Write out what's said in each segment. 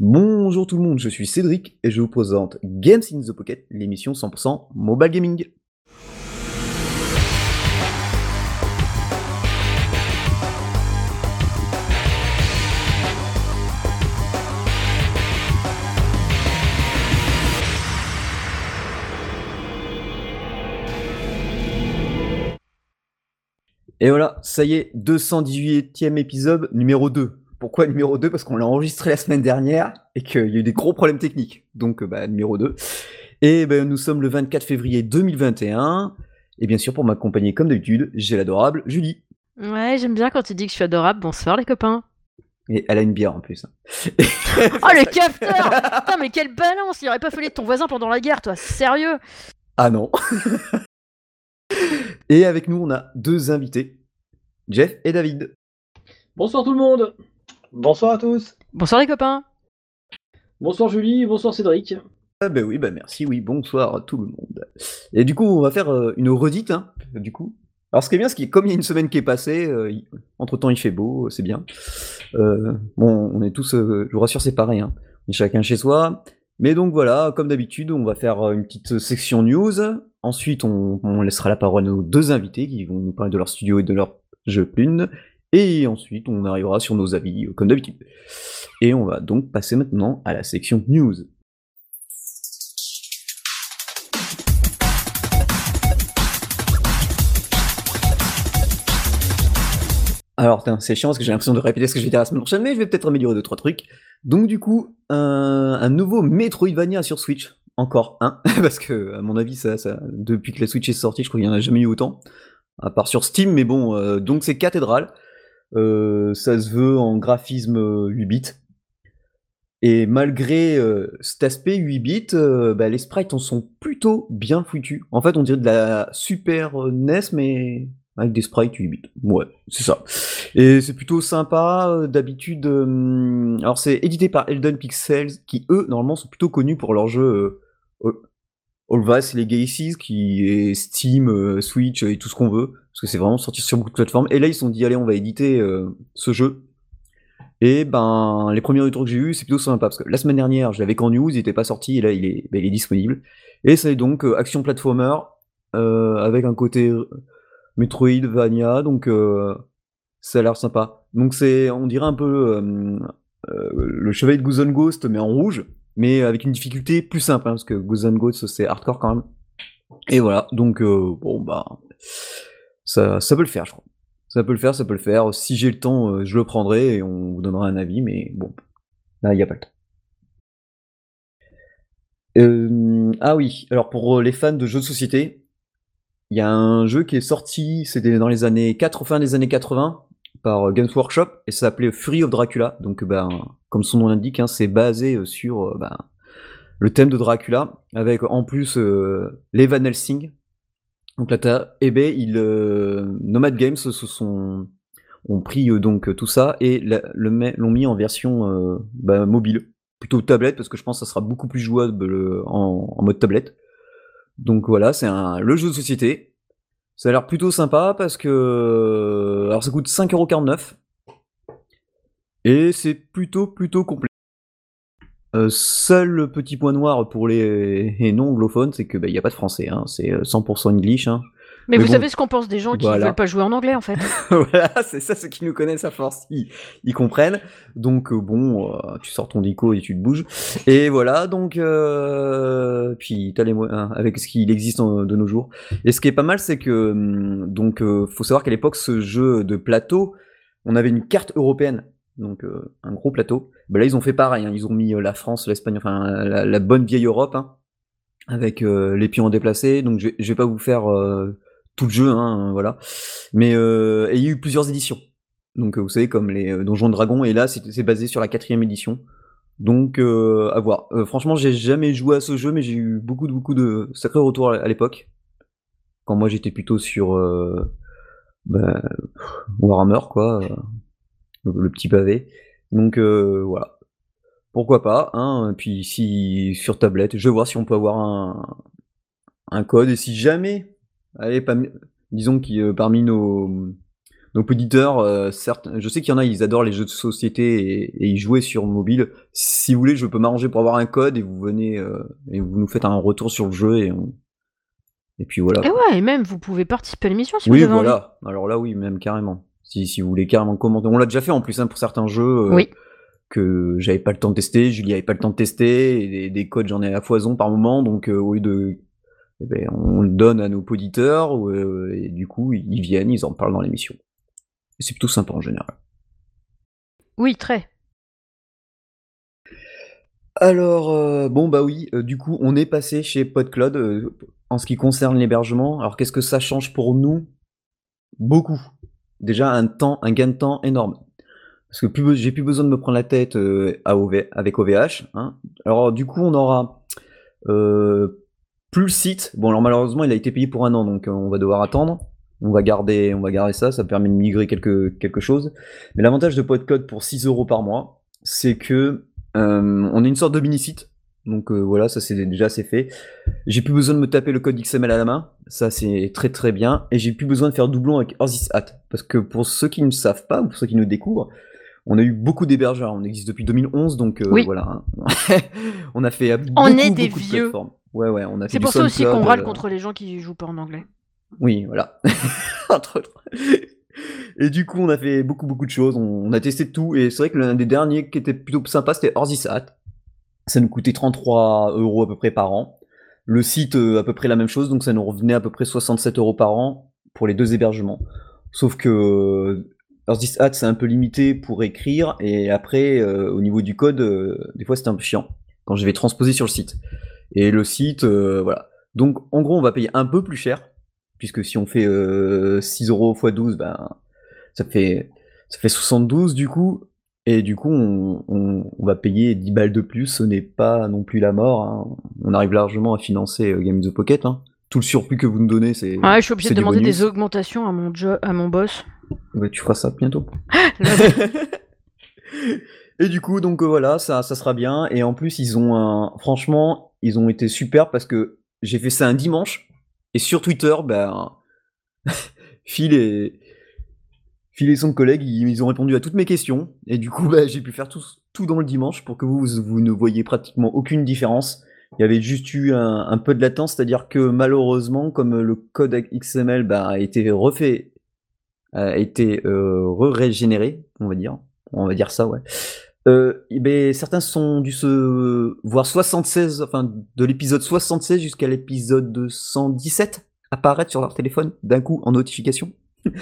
Bonjour tout le monde, je suis Cédric et je vous présente Games in the Pocket, l'émission 100% mobile gaming. Et voilà, ça y est, 218e épisode numéro 2. Pourquoi numéro 2 Parce qu'on l'a enregistré la semaine dernière et qu'il y a eu des gros problèmes techniques. Donc, bah, numéro 2. Et ben, nous sommes le 24 février 2021. Et bien sûr, pour m'accompagner comme d'habitude, j'ai l'adorable Julie. Ouais, j'aime bien quand tu dis que je suis adorable. Bonsoir les copains. Et elle a une bière en plus. Oh le capteur Putain mais quelle balance Il aurait pas fallu de ton voisin pendant la guerre, toi, sérieux Ah non. et avec nous, on a deux invités, Jeff et David. Bonsoir tout le monde. Bonsoir à tous. Bonsoir les copains Bonsoir Julie, bonsoir Cédric. Ah ben oui, bah merci, oui, bonsoir à tout le monde. Et du coup, on va faire euh, une redite, hein, du coup. Alors ce qui est bien, c'est que comme il y a une semaine qui est passée, euh, il- entre-temps il fait beau, c'est bien. Euh, bon, on est tous, euh, je vous rassure, c'est pareil, hein. on est chacun chez soi. Mais donc voilà, comme d'habitude, on va faire une petite section news. Ensuite, on, on laissera la parole à nos deux invités qui vont nous parler de leur studio et de leur jeu une. Et ensuite, on arrivera sur nos avis, euh, comme d'habitude. Et on va donc passer maintenant à la section news. Alors, c'est chiant parce que j'ai l'impression de répéter ce que je vais dire la semaine prochaine, mais je vais peut-être améliorer deux, trois trucs. Donc, du coup, un, nouveau Metroidvania sur Switch. Encore un, parce que, à mon avis, ça, depuis que la Switch est sortie, je crois qu'il n'y en a jamais eu autant. À part sur Steam, mais bon, euh, donc c'est cathédrale. Euh, ça se veut en graphisme euh, 8 bits. Et malgré euh, cet aspect 8 bits, euh, bah, les sprites en sont plutôt bien foutus. En fait, on dirait de la Super euh, NES, mais avec des sprites 8 bits. Ouais, c'est ça. Et c'est plutôt sympa. euh, D'habitude, euh, alors c'est édité par Elden Pixels, qui eux, normalement, sont plutôt connus pour leurs jeux euh, All Vast Legacies, qui est Steam, euh, Switch et tout ce qu'on veut. Parce que c'est vraiment sorti sur beaucoup de plateformes. Et là, ils se sont dit, allez, on va éditer euh, ce jeu. Et ben, les premiers retours que j'ai eu, c'est plutôt sympa. Parce que la semaine dernière, je l'avais qu'en news, il était pas sorti, et là, il est, ben, disponible. Et c'est donc euh, action platformer, euh, avec un côté Metroidvania, donc ça a l'air sympa. Donc c'est, on dirait un peu le chevalier de Goose Ghost, mais en rouge, mais avec une difficulté plus simple, hein, parce que Goose Ghost, c'est hardcore quand même. Et voilà, donc bon, bah, ça, peut le faire, je crois. Ça peut le faire, ça peut le faire. Si j'ai le temps, euh, je le prendrai et on vous donnera un avis, mais bon, là, il n'y a pas le temps. Euh, ah oui, alors pour euh, les fans de jeux de société, il y a un jeu qui est sorti, c'était dans les années 4, fin des années 80, par Games Workshop, et ça s'appelait Fury of Dracula. Donc, ben, comme son nom l'indique, hein, c'est basé sur ben, le thème de Dracula, avec en plus euh, les Helsing. Donc là, t'as, eh ben, ils, euh, Nomad Games se sont, ont pris euh, donc tout ça et l'ont mis en version euh, ben, mobile, plutôt tablette, parce que je pense que ça sera beaucoup plus jouable euh, en, en mode tablette. Donc voilà, c'est un, le jeu de société. Ça a l'air plutôt sympa parce que. Alors ça coûte 5,49€. Et c'est plutôt, plutôt complet. Euh, seul petit point noir pour les, les non-anglophones, c'est qu'il n'y a pas de français. Hein. C'est euh, 100% English. Hein. Mais, Mais vous bon. savez ce qu'on pense des gens qui Voilà. veulent pas jouer en anglais en fait voilà, c'est ça, ceux qui nous connaissent à force, ils, ils comprennent. Donc euh, bon, euh, tu sors ton dico et tu te bouges. Et voilà, donc euh, puis t'as les moyens avec ce qu'il existe en- de nos jours. Et ce qui est pas mal, c'est que hum, donc euh, faut savoir qu'à l'époque, ce jeu de plateau, on avait une carte européenne, donc euh, un gros plateau. Ben là, ils ont fait pareil. hein, ils ont mis euh, la France, l'Espagne, enfin la, bonne vieille Europe, hein, avec euh, les pions déplacés. Donc je, je vais pas vous faire euh, tout le jeu, hein, voilà. Mais euh, et il y a eu plusieurs éditions. Donc vous savez comme les Donjons et Dragons et là c'est basé sur la quatrième édition. Donc à voir. Franchement j'ai jamais joué à ce jeu mais j'ai eu beaucoup de beaucoup de sacrés retours à, l'époque. Quand moi j'étais plutôt sur bah, Warhammer quoi, le, petit pavé. Donc euh, voilà. Pourquoi pas, hein. Et Puis si sur tablette, je vais voir si on peut avoir un, un code et si jamais, allez, pas, disons que euh, parmi nos, nos auditeurs, euh, certes, je sais qu'il y en a, ils adorent les jeux de société et, et ils jouaient sur mobile. Si vous voulez, je peux m'arranger pour avoir un code et vous venez euh, et vous nous faites un retour sur le jeu et on... et puis voilà. Et ouais, et même vous pouvez participer à l'émission si Oui, vous avez envie. voilà. Alors là, oui, même carrément. Si, si vous voulez carrément commenter, on l'a déjà fait en plus hein, pour certains jeux euh, Oui. que j'avais pas le temps de tester, Julie avait pas le temps de tester, et des, des codes j'en ai à foison par moment, donc euh, au lieu de, eh ben, on le donne à nos auditeurs euh, et du coup ils viennent, ils en parlent dans l'émission. C'est plutôt sympa en général. Oui, très. Alors, euh, bon, bah oui, euh, du coup, on est passé chez PodCloud euh, en ce qui concerne l'hébergement. Alors, qu'est-ce que ça change pour nous? Beaucoup. Déjà, un temps, un gain de temps énorme. Parce que j'ai plus besoin de me prendre la tête euh, avec OVH. hein. Alors, du coup, on aura euh, plus le site. Bon, alors malheureusement, il a été payé pour un an, donc euh, on va devoir attendre. On va garder, ça, ça permet de migrer quelque, chose. Mais l'avantage de PodCloud pour 6 euros par mois, c'est que on a une sorte de mini-site. Donc euh, voilà, ça c'est déjà c'est fait. J'ai plus besoin de me taper le code XML à la main, ça c'est très très bien. Et j'ai plus besoin de faire doublon avec Orzisat. Parce que pour ceux qui ne savent pas, ou pour ceux qui nous découvrent, on a eu beaucoup d'hébergeurs. On existe depuis 2011, donc euh, Oui. voilà. hein. on a fait euh, On beaucoup, est des beaucoup de vieux. plateformes. Ouais, ouais, on a fait C'est pour ça aussi qu'on râle euh, contre les gens qui jouent pas en anglais. oui, voilà. Entre autres. Et du coup, on a fait beaucoup, beaucoup de choses. On, on a testé tout. Et c'est vrai que l'un des derniers qui était plutôt sympa, c'était Orzisat. Ça nous coûtait 33 euros à peu près par an. Le site, euh, à peu près la même chose. Donc ça nous revenait à peu près 67 euros par an pour les deux hébergements. Sauf que euh, Orzisat, c'est un peu limité pour écrire. Et après, euh, au niveau du code, euh, des fois, c'était un peu chiant quand je vais transposer sur le site. Et le site, euh, voilà. Donc, en gros, on va payer un peu plus cher puisque si on fait euh, 6 euros x 12, ben, ça fait, ça fait 72 du coup, et du coup on, on- on va payer 10 balles de plus, ce n'est pas non plus la mort, hein. on arrive largement à financer euh, Game in the Pocket, hein. tout le surplus que vous nous donnez, c'est... Ouais, je suis obligé de demander bonus. des augmentations à mon, à mon boss. Ouais, tu feras ça bientôt. Et du coup, donc euh, voilà, ça, ça sera bien. Et en plus, ils ont un. Franchement, ils ont été super parce que j'ai fait ça un dimanche. Et sur Twitter, ben. Phil et. Phil et son collègue, ils, ont répondu à toutes mes questions. Et du coup, ben, j'ai pu faire tout, tout dans le dimanche pour que vous, vous ne voyez pratiquement aucune différence. Il y avait juste eu un, peu de latence, c'est-à-dire que malheureusement, comme le code XML ben, a été refait, a été euh, régénéré, on va dire, on va dire ça, ouais. Euh, ben, certains sont dû se voir 76, enfin de l'épisode 76 jusqu'à l'épisode 117 apparaître sur leur téléphone d'un coup en notification.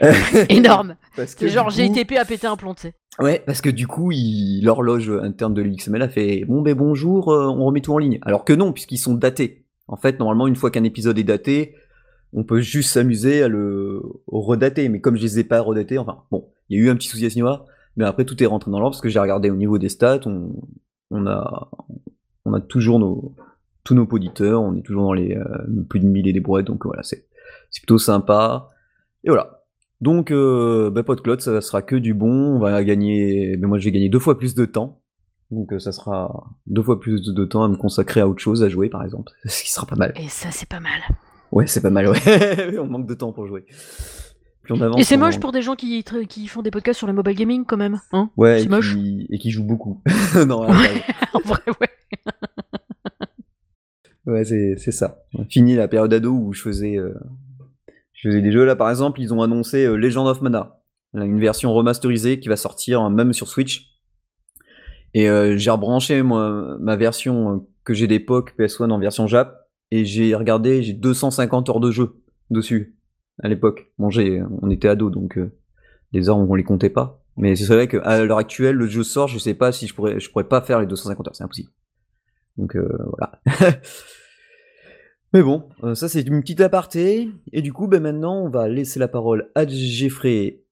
Énorme. parce que genre coup- GTP a pété un plomb, tu sais. Ouais, parce que du coup, il- l'horloge interne de l'XML a fait bon ben bonjour, euh, on remet tout en ligne. Alors que non, puisqu'ils sont datés. En fait, normalement, une fois qu'un épisode est daté, on peut juste s'amuser à le redater. Mais comme je les ai pas redatés, enfin bon, il y a eu un petit souci à ce niveau-là, mais après tout est rentré dans l'ordre parce que j'ai regardé au niveau des stats, on, on a on a toujours nos tous nos auditeurs, on est toujours dans les euh, plus de 1000 et des brouettes, donc voilà, c'est c'est plutôt sympa. Et voilà. Donc, euh, bah, PodCloud, ça sera que du bon. On va gagner. Mais moi, je vais gagner deux fois plus de temps. Donc, euh, ça sera deux fois plus de temps à me consacrer à autre chose, à jouer, par exemple. Ce qui sera pas mal. Et ça, c'est pas mal. Ouais, c'est pas mal, ouais. on manque de temps pour jouer. Plus on avance. Et c'est moche pour des gens qui, font des podcasts sur le mobile gaming quand même. Hein? Ouais, c'est et moche. qui... et qui jouent beaucoup. non, ouais, en vrai, ouais. Ouais, c'est c'est ça. Fini la période ado où je faisais, euh, faisais des jeux. Là, par exemple, ils ont annoncé euh, Legend of Mana, une version remasterisée qui va sortir euh, même sur Switch. Et euh, j'ai rebranché moi, ma version euh, que j'ai d'époque PS1 en version Jap. Et j'ai regardé, j'ai 250 heures de jeu dessus à l'époque. Bon, j'ai, on était ado, donc euh, les heures on les comptait pas. Mais c'est vrai qu'à l'heure actuelle, le jeu sort, je sais pas si je pourrais, je pourrais pas faire les 250 heures, c'est impossible. Donc voilà. Mais bon, euh, ça c'est une petite aparté. Et du coup, ben maintenant, on va laisser la parole à Jeffrey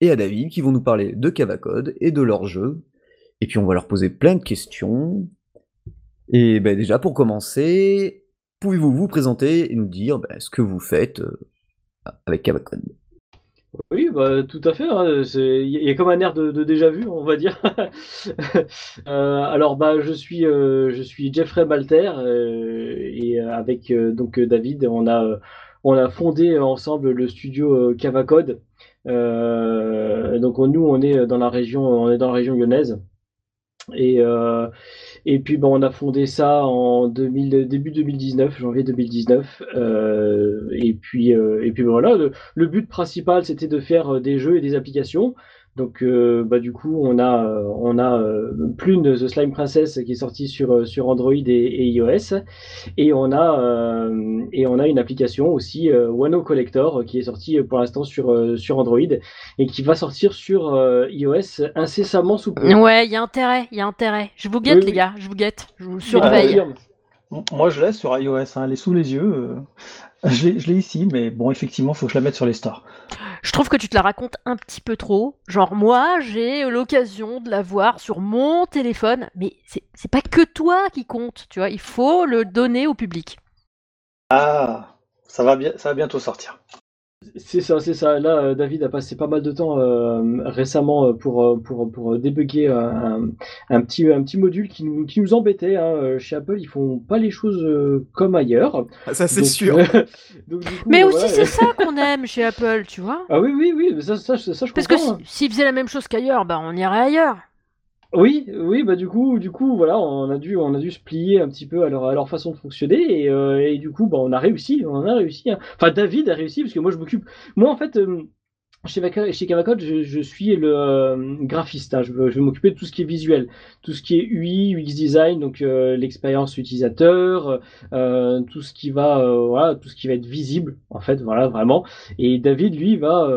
et à David qui vont nous parler de Cavacode et de leur jeu. Et puis on va leur poser plein de questions. Et ben déjà, pour commencer, pouvez-vous vous présenter et nous dire ben, ce que vous faites euh, avec Cavacode? Oui, bah, tout à fait. hein, Il y a comme un air de, de déjà vu, on va dire. Euh, alors, bah, je suis, euh, je suis Jeffrey Balter euh, et euh, avec euh, donc euh, David, on a, on a fondé ensemble le studio Cavacode. donc nous, on est dans la région, on est dans la région lyonnaise. Et, et puis bon, on a fondé ça en 2000, début 2019, janvier 2019. et puis et puis voilà, le but principal c'était de faire des jeux et des applications. Donc, euh, bah, du coup, on a, euh, on a euh, Plune The Slime Princess qui est sorti sur, sur Android et, iOS. Et on, a, et on a une application aussi, Wano Collector, qui est sortie pour l'instant sur, sur Android et qui va sortir sur iOS incessamment sous peu. Ouais, il y a intérêt, il y a intérêt. Je vous guette, les gars, je vous guette, je vous surveille. moi, je l'ai sur iOS, hein, elle est sous les yeux. Je l'ai ici, mais bon, effectivement, il faut que je la mette sur les stores. Je trouve que tu te la racontes un petit peu trop. Genre, moi, j'ai l'occasion de la voir sur mon téléphone, mais c'est pas que toi qui compte, tu vois. Il faut le donner au public. Ah, ça va, bien, ça va bientôt sortir. C'est ça, c'est ça. Là, euh, David a passé pas mal de temps euh, récemment euh, pour, pour, pour débugger un, un, petit, un petit module qui nous, qui nous embêtait. Hein. Chez Apple, ils font pas les choses comme ailleurs. Ah, ça, c'est sûr. mais aussi, c'est ça qu'on aime chez Apple, tu vois. Ah oui, oui, oui. Ça, ça, ça, je Parce que s'ils faisaient la même chose qu'ailleurs, bah, on irait ailleurs. Oui, oui, bah du coup, du coup, voilà, on a dû, on a dû se plier un petit peu à leur, à leur façon de fonctionner et, euh, et du coup, bah, on a réussi, on a réussi. Hein. Enfin, David a réussi parce que moi, je m'occupe. Moi, en fait, euh, chez, chez je, suis le euh, graphiste. Hein. Je, vais m'occuper de tout ce qui est visuel, tout ce qui est UI, UX design, donc euh, l'expérience utilisateur, euh, tout ce qui va, voilà, tout ce qui va être visible, en fait, voilà, vraiment. Et David, lui, va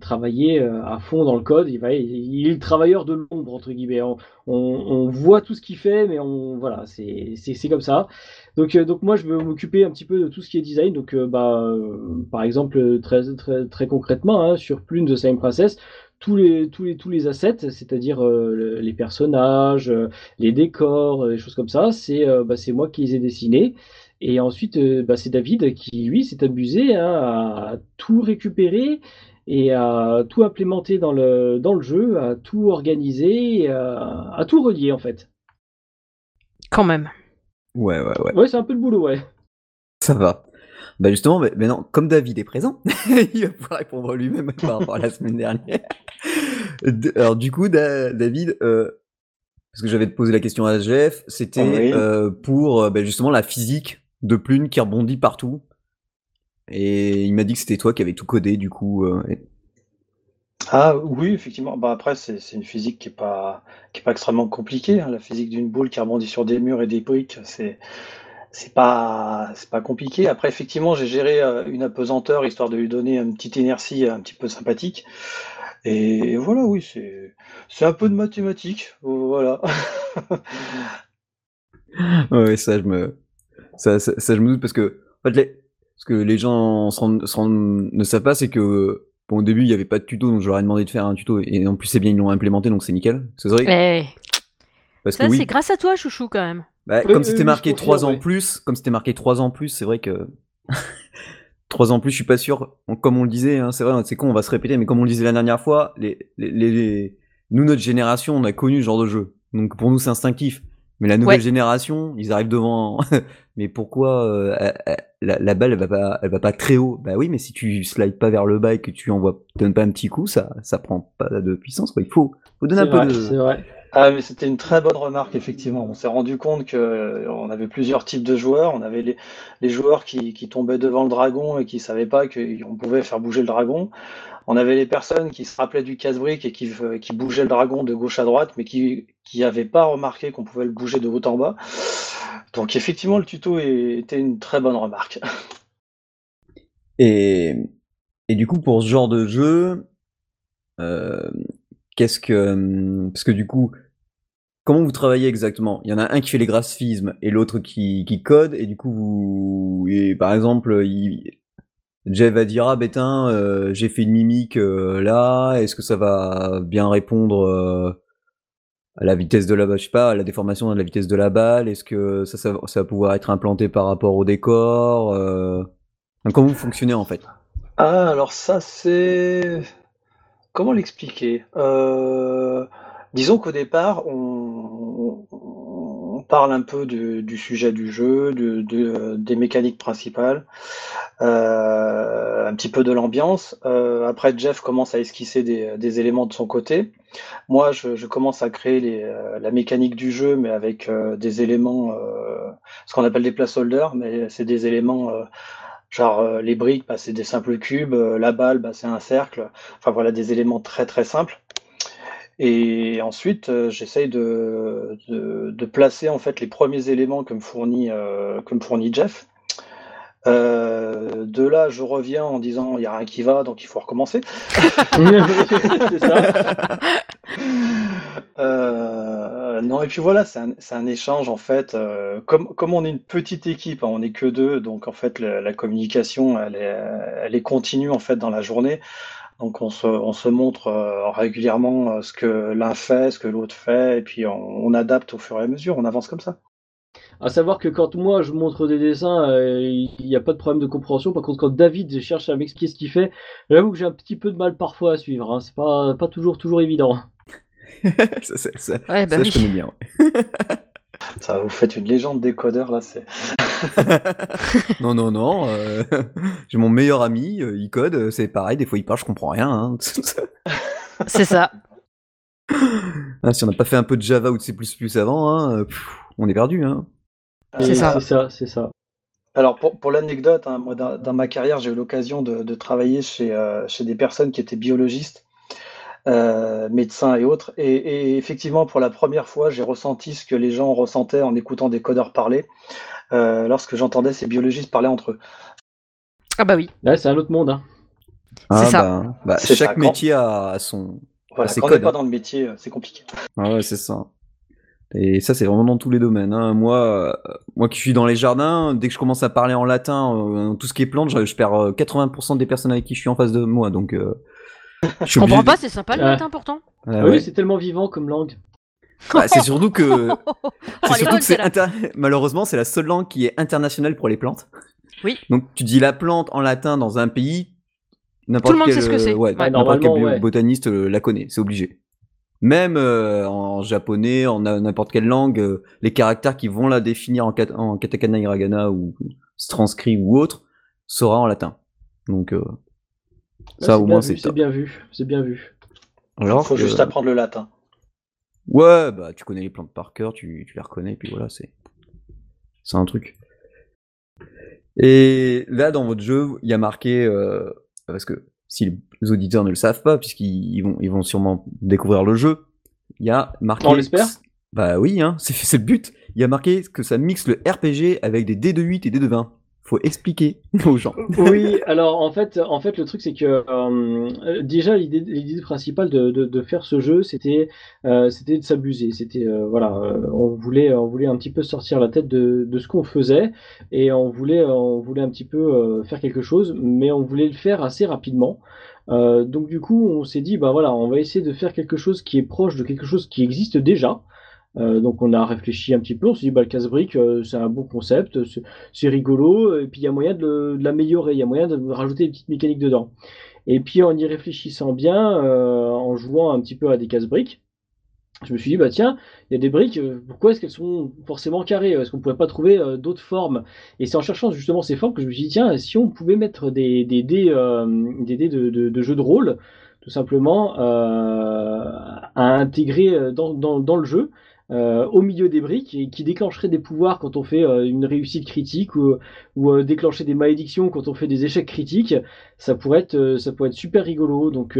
travailler à fond dans le code. Il va, il, est le travailleur de l'ombre entre guillemets. On, voit tout ce qu'il fait, mais on, voilà, c'est comme ça. Donc, euh, donc moi, je vais m'occuper un petit peu de tout ce qui est design. Donc, euh, bah, euh, par exemple, très, très, très concrètement, hein, sur Plune de Slime Princess, tous les, tous les, tous les assets, c'est-à-dire les personnages, les décors, les choses comme ça, c'est bah, moi qui les ai dessinés. Et ensuite, bah, c'est David qui, lui, s'est amusé hein, à tout récupérer et à tout implémenter dans le, dans le jeu, à tout organiser, à tout relier en fait. Quand même. Ouais, ouais, ouais. Ouais, c'est un peu le boulot, ouais. Ça va. Bah justement, maintenant, comme David est présent, il va pouvoir répondre lui-même par rapport à la semaine dernière. Alors du coup, David, euh, parce que j'avais posé la question à Jeff, c'était euh, pour euh, bah, justement la physique de Plune qui rebondit partout. Et il m'a dit que c'était toi qui avais tout codé, du coup. Ah oui, effectivement. Bah après, c'est une physique qui est pas, extrêmement compliquée. hein. La physique d'une boule qui rebondit sur des murs et des briques, c'est c'est pas, compliqué. Après, effectivement, j'ai géré euh, une apesanteur histoire de lui donner une petite inertie un petit peu sympathique. Et voilà, oui, c'est un peu de mathématiques. Voilà. Ça je me ça, ça, je doute parce que en ce que les gens ne savent pas, c'est que Bon, au début, il n'y avait pas de tuto, donc j'aurais demandé de faire un tuto. Et en plus, c'est bien, ils l'ont implémenté, donc c'est nickel. C'est vrai. Parce ça, c'est grâce à toi, chouchou, quand même. Bah, comme c'était marqué 3 ans plus, comme c'était marqué 3 ans plus, c'est vrai que. 3 ans plus, je suis pas sûr. Comme on le disait, hein, c'est vrai, c'est con, on va se répéter, mais comme on le disait la dernière fois, les, les, les, nous, notre génération, on a connu ce genre de jeu. Donc pour nous, c'est instinctif. Mais la nouvelle génération, ils arrivent devant. Mais pourquoi euh, la, balle, elle va pas, elle va pas très haut? Bah oui, mais si tu slides pas vers le bas et que tu envoies, donnes pas un petit coup, ça, ça prend pas de puissance. Quoi. Il faut, faut donner un peu de. C'est vrai. Ah, mais c'était une très bonne remarque, effectivement. On s'est rendu compte que euh, on avait plusieurs types de joueurs. On avait les, les joueurs qui, qui, tombaient devant le dragon et qui savaient pas qu'on pouvait faire bouger le dragon. On avait les personnes qui se rappelaient du casse-brique et qui, euh, qui bougeaient le dragon de gauche à droite, mais qui n'avaient pas remarqué qu'on pouvait le bouger de haut en bas. Donc effectivement, le tuto était une très bonne remarque. Et, du coup, pour ce genre de jeu, euh, qu'est-ce que. Hum, parce que du coup, comment vous travaillez exactement? Il y en a un qui fait les graphismes et l'autre qui, code, et du coup, vous. Et par exemple, Jeff va dire Ah, bétain, euh, j'ai fait une mimique euh, là, est-ce que ça va bien répondre la vitesse de la balle, je sais pas, la déformation de la vitesse de la balle Est-ce que ça, va pouvoir être implanté par rapport au décor Comment vous en fait? Ah, alors ça, c'est. Comment l'expliquer? Euh, disons qu'au départ, on parle un peu du, sujet du jeu, de- des mécaniques principales, euh, un petit peu de l'ambiance. Euh, après, Jeff commence à esquisser des, éléments de son côté. Moi, je, commence à créer euh, la mécanique du jeu, mais avec euh, des éléments, euh, ce qu'on appelle des placeholders, mais c'est des éléments euh, genre euh, les briques, bah, c'est des simples cubes, euh, la balle, bah, c'est un cercle. Enfin voilà, des éléments très très simples. Et ensuite, euh, j'essaye de, de, de placer en fait les premiers éléments que me fournit, euh, que me fournit Jeff. Euh, de là, je reviens en disant il n'y a rien qui va, donc il faut recommencer. c'est ça. Non, et puis voilà, c'est un, c'est un échange en fait. comme, comme on est une petite équipe, hein, on n'est que deux, donc en fait la, la communication elle est, elle est continue en fait dans la journée. Donc on se, on se montre euh, régulièrement euh, ce que l'un fait, ce que l'autre fait, et puis on, on adapte au fur et à mesure, on avance comme ça. À savoir que quand moi je montre des dessins, euh, il n'y a pas de problème de compréhension. Par contre, quand David cherche à m'expliquer ce qu'il fait, j'avoue que j'ai un petit peu de mal parfois à suivre. Hein. C'est pas, pas toujours, toujours évident. ça, ça- ça- Ouais, bah ça, oui. je connais bien. ouais. Ça, vous faites une légende décodeur là, c'est. non, non, non. euh, J'ai mon meilleur ami, euh, il code, euh, c'est pareil, des fois il parle, je comprends rien. hein. C'est ça. Ah, si on n'a pas fait un peu de Java ou de C++ avant, hein, pff, on est perdu. Hein. C'est ça. C'est ça, c'est ça. Alors pour, pour l'anecdote, hein, moi dans, dans ma carrière, j'ai eu l'occasion de, de travailler chez, euh, chez des personnes qui étaient biologistes, euh, médecins et autres. Et, et effectivement, pour la première fois, j'ai ressenti ce que les gens ressentaient en écoutant des codeurs parler, euh, lorsque j'entendais ces biologistes parler entre eux. Ah bah oui. Ouais, c'est un autre monde. Hein. Ah, ça. bah, bah, C'est chaque ça, quand- métier a son. Voilà, c'est quand on n'est pas hein. dans le métier, euh, c'est compliqué. Ah ouais, c'est ça. Et ça, c'est vraiment dans tous les domaines. hein. Moi, euh, moi qui suis dans les jardins, dès que je commence à parler en latin, euh, tout ce qui est plantes, je, je perds euh, 80% des personnes avec qui je suis en face de moi. Donc, euh, je comprends pas, c'est sympa le Ouais. latin pourtant. Ah Ah oui, c'est tellement vivant comme langue. Bah, c'est surtout que, Oh, c'est elle est surtout bonne, que c'est celle-là. inter- malheureusement, c'est la seule langue qui est internationale pour les plantes. Oui. Donc, tu dis la plante en latin dans un pays, n'importe Tout le monde quel, sait ce que c'est. Ouais, Ouais. n'importe quel Normalement, bio- ouais. botaniste la connaît, c'est obligé. Même euh, en japonais, en n'importe quelle langue, euh, les caractères qui vont la définir en, kat- en katakana, hiragana ou transcrit ou autre sera en latin. Donc, euh, ça c'est au bien moins vu, c'est bien vu, c'est bien vu. Il Alors faut que- juste apprendre le latin. Ouais, bah tu connais les plantes par cœur, tu, tu les reconnais, puis voilà, c'est c'est un truc. Et là, dans votre jeu, il y a marqué, euh, parce que si les auditeurs ne le savent pas, puisqu'ils ils vont, ils vont sûrement découvrir le jeu, il y a marqué. On l'espère Bah oui, hein, c'est c'est le but. Il y a marqué que ça mixe le RPG avec des dés de 8 et des de 20. Faut expliquer aux gens. Oui, alors en fait, en fait, le truc c'est que euh, déjà l'idée, principale de, faire ce jeu, c'était, euh, de s'abuser. C'était euh, voilà, on voulait, un petit peu sortir la tête de, ce qu'on faisait et on voulait, on voulait un petit peu faire quelque chose, mais on voulait le faire assez rapidement. Donc du coup, on s'est dit, bah voilà, on va essayer de faire quelque chose qui est proche de quelque chose qui existe déjà. Euh, donc on a réfléchi un petit peu, on s'est dit bah le casse-brique euh, c'est un bon concept, c'est- rigolo, et puis il y a moyen de l'améliorer, il y a moyen de rajouter des petites mécaniques dedans. Et puis en y réfléchissant bien, euh, en jouant un petit peu à des casse-briques, je me suis dit bah tiens, il y a des briques, pourquoi est-ce qu'elles sont forcément carrées? Est-ce qu'on pourrait pas trouver d'autres formes? Et c'est en cherchant justement ces formes que je me suis dit tiens, si on pouvait mettre des, dés, des dés de, de, de rôle, tout simplement, à intégrer dans le jeu euh, au milieu des briques et qui déclencherait des pouvoirs quand on fait euh, une réussite critique ou, euh, déclencher des malédictions quand on fait des échecs critiques, ça pourrait être, ça pourrait être super rigolo. Donc,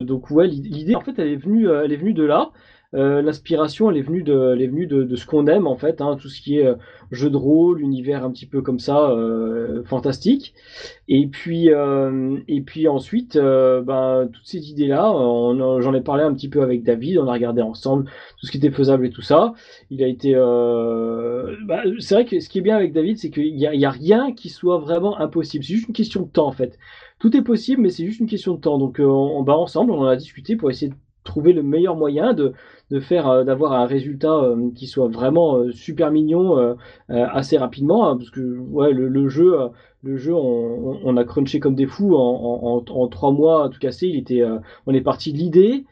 donc ouais, l'idée en fait, elle est venue, elle est venue de là. Euh, L'inspiration, elle est venue de, elle est venue de, ce qu'on aime en fait, hein, tout ce qui est euh, jeu de rôle, univers un petit peu comme ça, euh, fantastique. Et puis, euh, et puis ensuite, ben, toutes ces idées-là, j'en ai parlé un petit peu avec David, on a regardé ensemble tout ce qui était faisable et tout ça. Il a été, bah, c'est vrai que ce qui est bien avec David, c'est qu'il y a, y a rien qui soit vraiment impossible. C'est juste une question de temps en fait. Tout est possible, mais c'est juste une question de temps. Donc, on, bah, ensemble, on en a discuté pour essayer de trouver le meilleur moyen de, faire, euh, d'avoir un résultat euh, qui soit vraiment euh, super mignon assez rapidement, hein, parce que ouais, le, jeu. le jeu, on, a crunché comme des fous en, trois mois, tout casser. Il était, on est parti de l'idée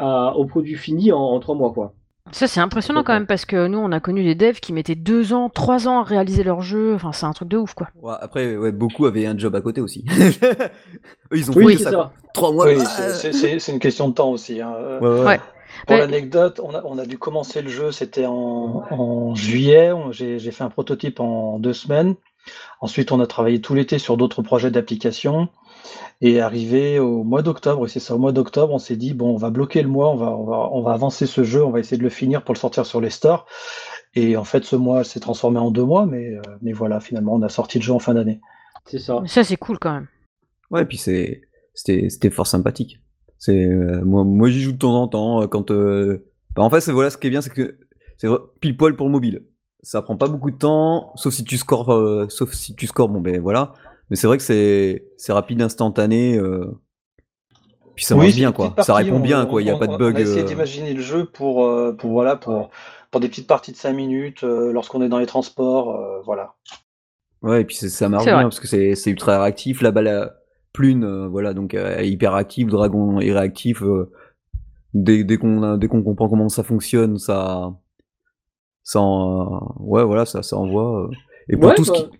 au produit fini en, en trois mois, quoi. Ça, c'est impressionnant quand même parce que nous, on a connu des devs qui mettaient deux ans, trois ans à réaliser leur jeu. Enfin, c'est un truc de ouf, quoi. Ouais, après, ouais, beaucoup avaient un job à côté aussi. Ils ont Oui, fait c'est ça. Trois mois. Oui, bah, c'est- une question de temps aussi. hein. Euh, ouais, ouais. Ouais. Pour Ouais. l'anecdote, on a, on a dû commencer le jeu, c'était en, en juillet. J'ai fait un prototype en deux semaines. Ensuite, on a travaillé tout l'été sur d'autres projets d'application. Et arrivé au mois d'octobre, et c'est ça, au mois d'octobre, on s'est dit, bon, on va bloquer le mois, on va, on va, on va avancer ce jeu, on va essayer de le finir pour le sortir sur les stores. Et en fait, ce mois s'est transformé en deux mois, mais, euh, mais voilà, finalement, on a sorti le jeu en fin d'année. C'est ça. Mais Ça, c'est cool quand même. Ouais, puis c'est c'était c'était fort sympathique. C'est euh, moi moi j'y joue de temps en temps euh, quand euh, bah, en fait c'est voilà ce qui est bien c'est que c'est pile poil pour mobile. Ça prend pas beaucoup de temps sauf si tu scores euh, sauf si tu scores bon ben voilà. Mais c'est vrai que c'est c'est rapide instantané euh, puis ça Oui, marche bien quoi. Ça répond on- bien quoi, il y a on- pas de bug. On a essayé euh, d'imaginer le jeu pour, euh, pour, voilà, pour, pour des petites parties de 5 minutes, euh, lorsqu'on est dans les transports, euh, voilà. Ouais, et puis ça marche bien vrai. parce que c'est c'est ultra réactif. La balle à plune, euh, voilà, donc euh, elle est hyper active. Dragon est réactif. euh, dès dès qu'on qu'on comprend comment ça fonctionne, ça, ça, en- ouais, voilà, ça, ça envoie. euh. Et pour Ouais, tout ce bah, qui,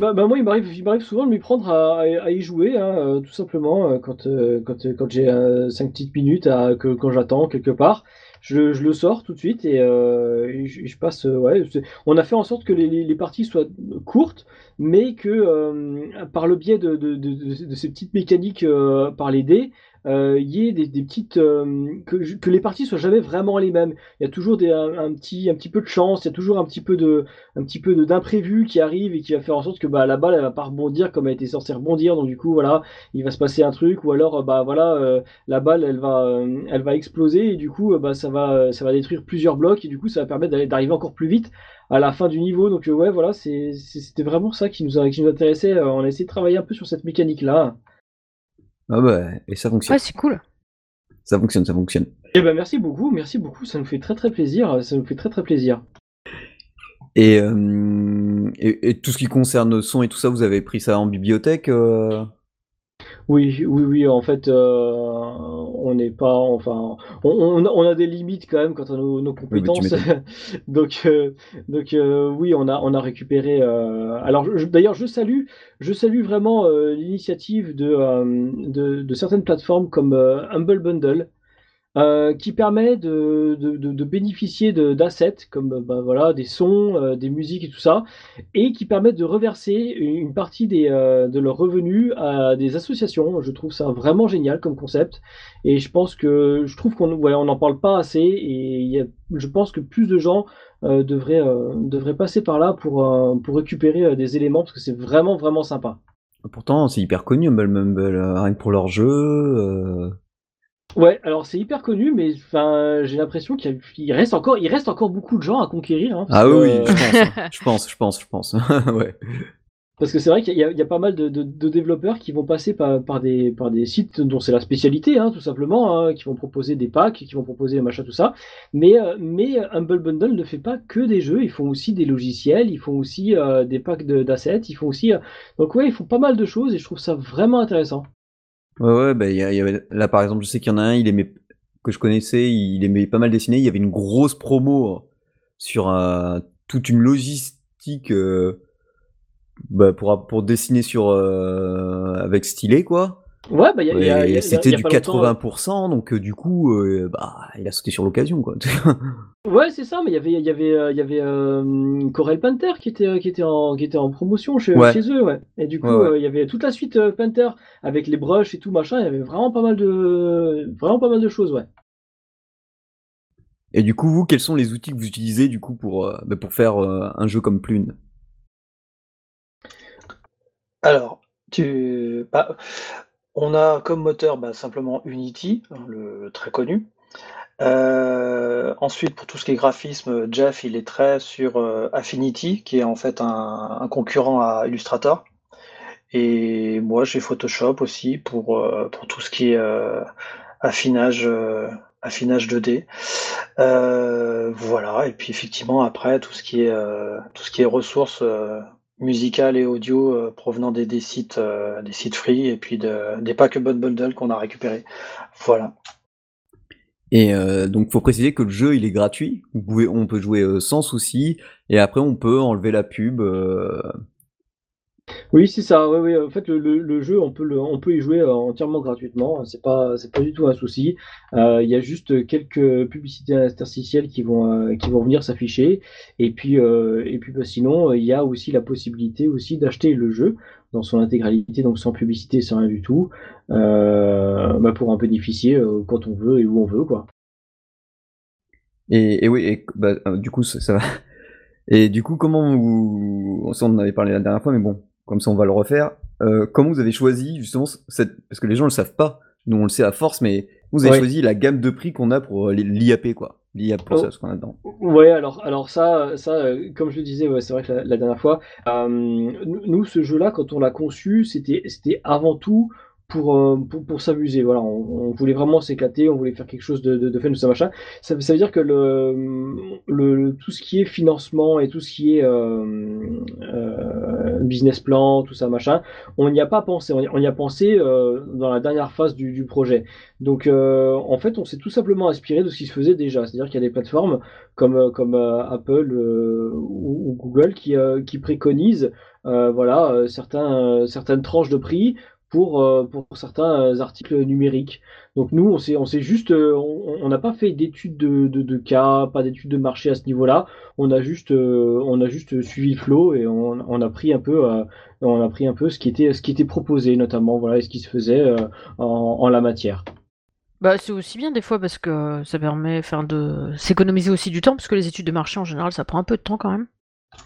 Bah, bah, moi, il m'arrive, souvent de m'y prendre à, à- y jouer, hein, euh, tout simplement, euh, quand, euh, quand, quand j'ai euh, cinq petites minutes à, que, quand j'attends quelque part, je, je le sors tout de suite et, euh, et je, je passe. ouais, on a fait en sorte que les, les, parties soient courtes, mais que euh, par le biais de, de, de- de ces petites mécaniques euh, par les dés, euh, y ait des, petites euh, que, les parties soient jamais vraiment les mêmes. Il y a toujours des, un, un petit, un petit peu de chance, il y a toujours un petit peu de un petit peu d'imprévu qui arrive et qui va faire en sorte que bah, la balle elle va pas rebondir comme elle était censée rebondir. Donc du coup voilà il va se passer un truc ou alors bah voilà euh, la balle elle va euh, elle va exploser et du coup bah ça va ça va détruire plusieurs blocs et du coup ça va permettre d'arriver encore plus vite à la fin du niveau. Donc ouais voilà c'était vraiment ça qui nous qui nous intéressait on a essayé de travailler un peu sur cette mécanique là ah bah, et ça fonctionne, Ouais, c'est cool. ça fonctionne, ça fonctionne. et ben merci beaucoup merci beaucoup ça nous fait très très plaisir ça nous fait très très plaisir Et, euh, et, et tout ce qui concerne le son et tout ça, vous avez pris ça en bibliothèque euh? Oui, oui, oui, en fait, euh, on n'est pas, enfin, on, on a, on a des limites quand même quant à nos, compétences. donc, euh, donc euh, oui, on a, on a récupéré. euh, alors, d'ailleurs, je salue, je salue vraiment euh, l'initiative de, de, de certaines plateformes comme euh, Humble Bundle. Euh, qui permet de, bénéficier d'assets comme euh, bah, voilà, des sons, euh, des musiques et tout ça, et qui permettent de reverser une partie des, euh, de leurs revenus à des associations. Je trouve ça vraiment génial comme concept, et je pense que je trouve qu'on on n'en parle pas assez, et je pense que plus de gens devraient, devraient passer par là pour, pour récupérer des éléments, parce que c'est vraiment, vraiment sympa. Pourtant, c'est hyper connu, Mumble, que pour leur jeu. Euh. Ouais, alors c'est hyper connu, mais enfin, j'ai l'impression qu'il reste encore, il reste encore beaucoup de gens à conquérir. hein, Ah que, oui, euh, je pense, hein. je pense, je pense, je pense. ouais. Parce que c'est vrai qu'il y, a- il y a pas mal de, de- de développeurs qui vont passer par, par des, par des sites dont c'est la spécialité, hein, tout simplement, hein, qui vont proposer des packs, qui vont proposer machin, tout ça. Mais, euh, mais Humble Bundle ne fait pas que des jeux, ils font aussi des logiciels, ils font aussi euh, des packs de- d'assets, ils font aussi. euh, Donc ouais, ils font pas mal de choses et je trouve ça vraiment intéressant. Ouais, ouais, bah, y y là, par exemple, je sais qu'il y en a un, il aimait, que je connaissais, il aimait pas mal dessiner. Il y avait une grosse promo sur toute une logistique euh, bah, pour, pour dessiner sur, euh, avec stylet, quoi. Ouais, bah a- c'était il y a du pas longtemps, 80%, donc euh, du coup, euh, bah, il a sauté sur l'occasion, quoi. Ouais, c'est ça, mais il y avait, il y avait, il y avait euh, Corel Panther qui était, qui était en, qui était en promotion chez, Ouais. chez eux, ouais. Et du coup, Ouais, ouais. euh, il y avait toute la suite euh, Panther avec les brushes et tout machin. Il y avait vraiment pas mal de, vraiment pas mal de choses, ouais. Et du coup, vous, quels sont les outils que vous utilisez, du coup, pour, euh, bah, pour faire euh, un jeu comme Plune? Alors, tu, bah, on a comme moteur bah, simplement Unity, hein, le très connu. Euh, ensuite, pour tout ce qui est graphisme, Jeff, il est très sur euh, Affinity, qui est en fait un, concurrent à Illustrator. Et moi, j'ai Photoshop aussi pour, euh, pour tout ce qui est affinage, affinage 2D. Euh, voilà. Et puis effectivement, après, tout ce qui est, tout ce qui est ressources musicales et audio euh, provenant des, sites, euh, des sites free et puis de, des packs Bundle qu'on a récupérés. Voilà. Et euh, donc, faut préciser que le jeu, il est gratuit. On peut jouer sans souci. Et après, on peut enlever la pub. Oui, c'est ça. Oui, oui. En fait, le, jeu, on peut, on peut y jouer euh, entièrement gratuitement. C'est pas, pas du tout un souci. Euh, Il y a juste quelques publicités interstitielles qui vont, euh, qui vont venir s'afficher. Et puis, et puis bah, sinon, il y a aussi la possibilité aussi d'acheter le jeu dans son intégralité, donc sans publicité, sans rien du tout, bah, pour en bénéficier quand on veut et où on veut. Et, oui, et, bah, du coup, ça, va. Et du coup, comment vous. On en avait parlé la dernière fois, mais bon, comme ça, on va le refaire. Euh, comment vous avez choisi, justement, cette. Parce que les gens le savent pas. Nous, on le sait à force, mais vous avez Ouais. choisi la gamme de prix qu'on a pour euh, l'IAP, quoi. L'IAP pour Oh. ça, ce qu'on a dedans. Ouais, alors, alors ça, ça, euh, comme je le disais, ouais, c'est vrai que la, la dernière fois, euh, nous, nous, ce jeu-là, quand on l'a conçu, c'était, c'était avant tout pour, euh, pour, pour s'amuser. Voilà, on, voulait vraiment s'éclater, on voulait faire quelque chose de, de, fun, de ça machin. Ça, ça veut dire que le, le, tout ce qui est financement et tout ce qui est euh, euh, business plan, tout ça machin, on n'y a pas pensé. On y, a pensé dans la dernière phase du, projet. Donc, en fait, on s'est tout simplement inspiré de ce qui se faisait déjà. C'est-à-dire qu'il y a des plateformes comme, comme Apple ou, Google qui, qui préconisent voilà, euh, certaines tranches de prix pour, euh, pour certains euh, articles numériques. Donc nous, on s'est, juste, euh, on n'a pas fait d'études de, cas, pas d'études de marché à ce niveau-là. On a juste, on a juste suivi le flow et on, a pris un peu, on a pris un peu ce qui était, ce qui était proposé notamment, voilà, et ce qui se faisait en, la matière. Bah, c'est aussi bien des fois parce que ça permet de s'économiser aussi du temps, parce que les études de marché en général ça prend un peu de temps quand même.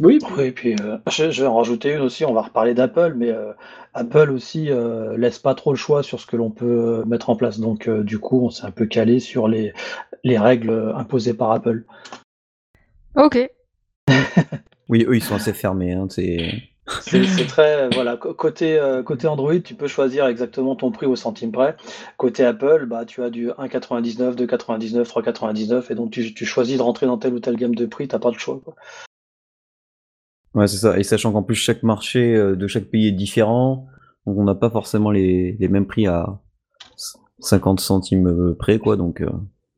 Oui, Oui, et puis euh, je, je vais en rajouter une aussi, on va reparler d'Apple, mais euh, Apple aussi euh, laisse pas trop le choix sur ce que l'on peut euh, mettre en place. Donc euh, du coup, on s'est un peu calé sur les, les règles euh, imposées par Apple. Ok. Oui, eux, ils sont assez fermés. Hein, c'est... C'est c'est très, voilà, co- côté, euh, côté Android, tu peux choisir exactement ton prix au centime près. Côté Apple, bah, tu as du 1,99, 2,99, 3,99, et donc tu, tu choisis de rentrer dans telle ou telle gamme de prix, t'as pas le choix. quoi. Ouais, c'est ça. Et sachant qu'en plus, chaque marché euh, de chaque pays est différent, donc on n'a pas forcément les, les mêmes prix à 50 centimes euh, près, quoi. Donc, euh,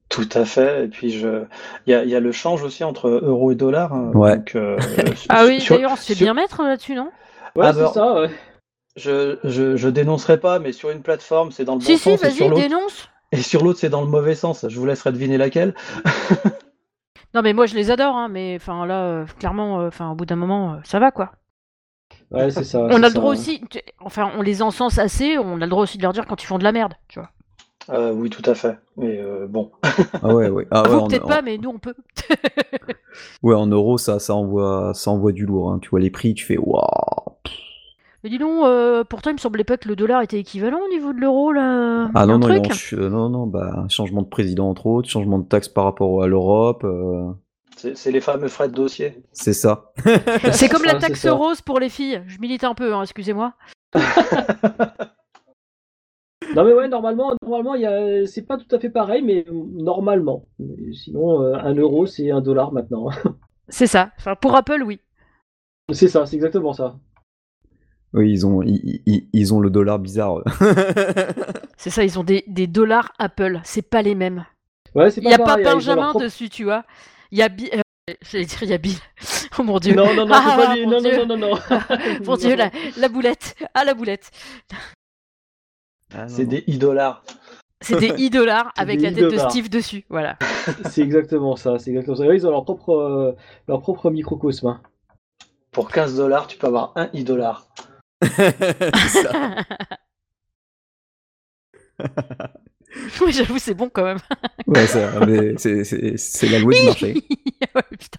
Tout à fait. Et puis, je... il y a, il y a le change aussi entre euro et dollar. hein. Ouais. Donc, euh, Ah oui, sur- d'ailleurs on se fait sur- bien mettre là-dessus, non? Ouais, Ah, c'est ça. ouais. Je, je, je dénoncerai pas, mais sur une plateforme, c'est dans le bon Si, si, sens, et sur vas-y, dénonce. et sur l'autre, c'est dans le mauvais sens. Je vous laisserai deviner laquelle. Non, mais moi je les adore, hein, mais enfin là, euh, clairement, euh, enfin au bout d'un moment, euh, ça va quoi. Ouais, c'est ça. on a le ça. droit aussi, tu- enfin on les encense assez, on a le droit aussi de leur dire quand ils font de la merde, tu vois. Euh, oui, tout à fait. Mais euh, bon. ah ouais, ouais. Ah ouais, Vous en, peut-être en- pas, mais nous on peut. ouais, en euros, ça, ça envoie, ça envoie du lourd. Hein. Tu vois les prix, tu fais waouh. Mais dis donc, euh, pourtant il me semblait pas que le dollar était équivalent au niveau de l'euro là. Ah non, non, truc ch- euh, non, non, bah, changement de président entre autres, changement de taxe par rapport à l'Europe, euh, C'est les fameux frais de dossier. c'est ça. C'est comme la taxe ça. rose pour les filles. Je milite un peu, hein, excusez-moi. Non mais ouais, normalement, normalement, il y a, c'est pas tout à fait pareil, mais normalement. Sinon, euh, un euro, c'est un dollar maintenant. C'est ça. Enfin, pour Apple, oui. c'est ça, c'est exactement ça. Oui, ils ont, ils, ils- ils ont le dollar bizarre. C'est ça, ils ont des, des dollars Apple. C'est pas les mêmes. Ouais, c'est Il n'y a pas pareil, Benjamin propre- dessus, tu vois. Il y a Bill. euh, J'allais dire, il y a Bill. Oh mon dieu. Non, non, non, Ah, pas lui. Non, Dieu. non, non, non, non. Mon dieu, la, la boulette. Ah, la boulette. Ah, C'est des e-dollars. C'est des e-dollars C'est avec des la tête de. Steve dessus. Voilà. C'est exactement ça, c'est exactement ça. Ils ont leur propre, euh, leur propre microcosme. hein. Pour 15 dollars, tu peux avoir un e-dollar. Ça. oui, j'avoue, c'est bon quand même. Ouais, ça, mais c'est, c'est, c'est la loi du marché. Ouais, putain.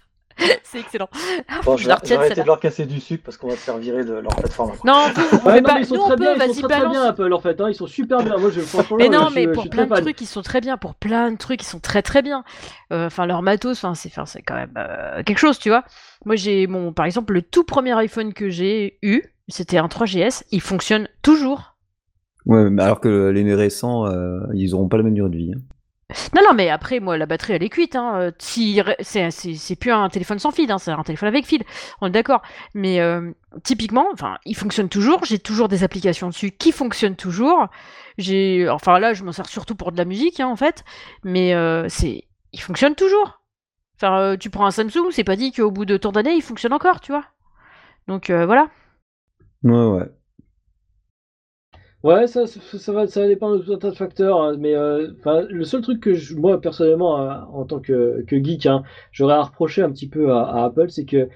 C'est excellent. Ah, Bon, je vais, arrêter celle-là. de leur casser du sucre parce qu'on va se faire virer de leur plateforme. Non, vous, vous Ouais, pouvez non, pas. mais ils sont Nous, on très peut, bien, ils sont très, bien Apple en fait. hein. Ils sont super bien. Moi, je, Mais non, mais je pour plein de trucs, ils sont très bien. Pour plein de trucs, ils sont très très bien. Euh, Enfin, leur matos, c'est quand même euh, quelque chose, tu vois. Moi, j'ai mon, par exemple, le tout premier iPhone que j'ai eu, c'était un 3GS. Il fonctionne toujours. Ouais, mais alors que les récents, euh, ils auront pas la même durée de vie. hein. Non, non, mais après, moi, la batterie, elle est cuite. Hein. Euh, si, c'est, c'est, c'est plus un téléphone sans fil, hein, c'est un téléphone avec fil. On est d'accord. Mais euh, typiquement, enfin, il fonctionne toujours. J'ai toujours des applications dessus qui fonctionnent toujours. J'ai, enfin là, je m'en sers surtout pour de la musique, hein, en fait. Mais euh, c'est, il fonctionne toujours. Enfin, tu prends un Samsung, c'est pas dit qu'au bout de tant d'années, il fonctionne encore, tu vois. Donc voilà. Ouais, ouais. Ouais, ça, ça, ça va, ça va dépendre de tout un tas de facteurs, hein, mais euh, le seul truc que je- moi personnellement, hein, en tant que, que geek, hein, j'aurais à reprocher un petit peu à, à Apple, c'est que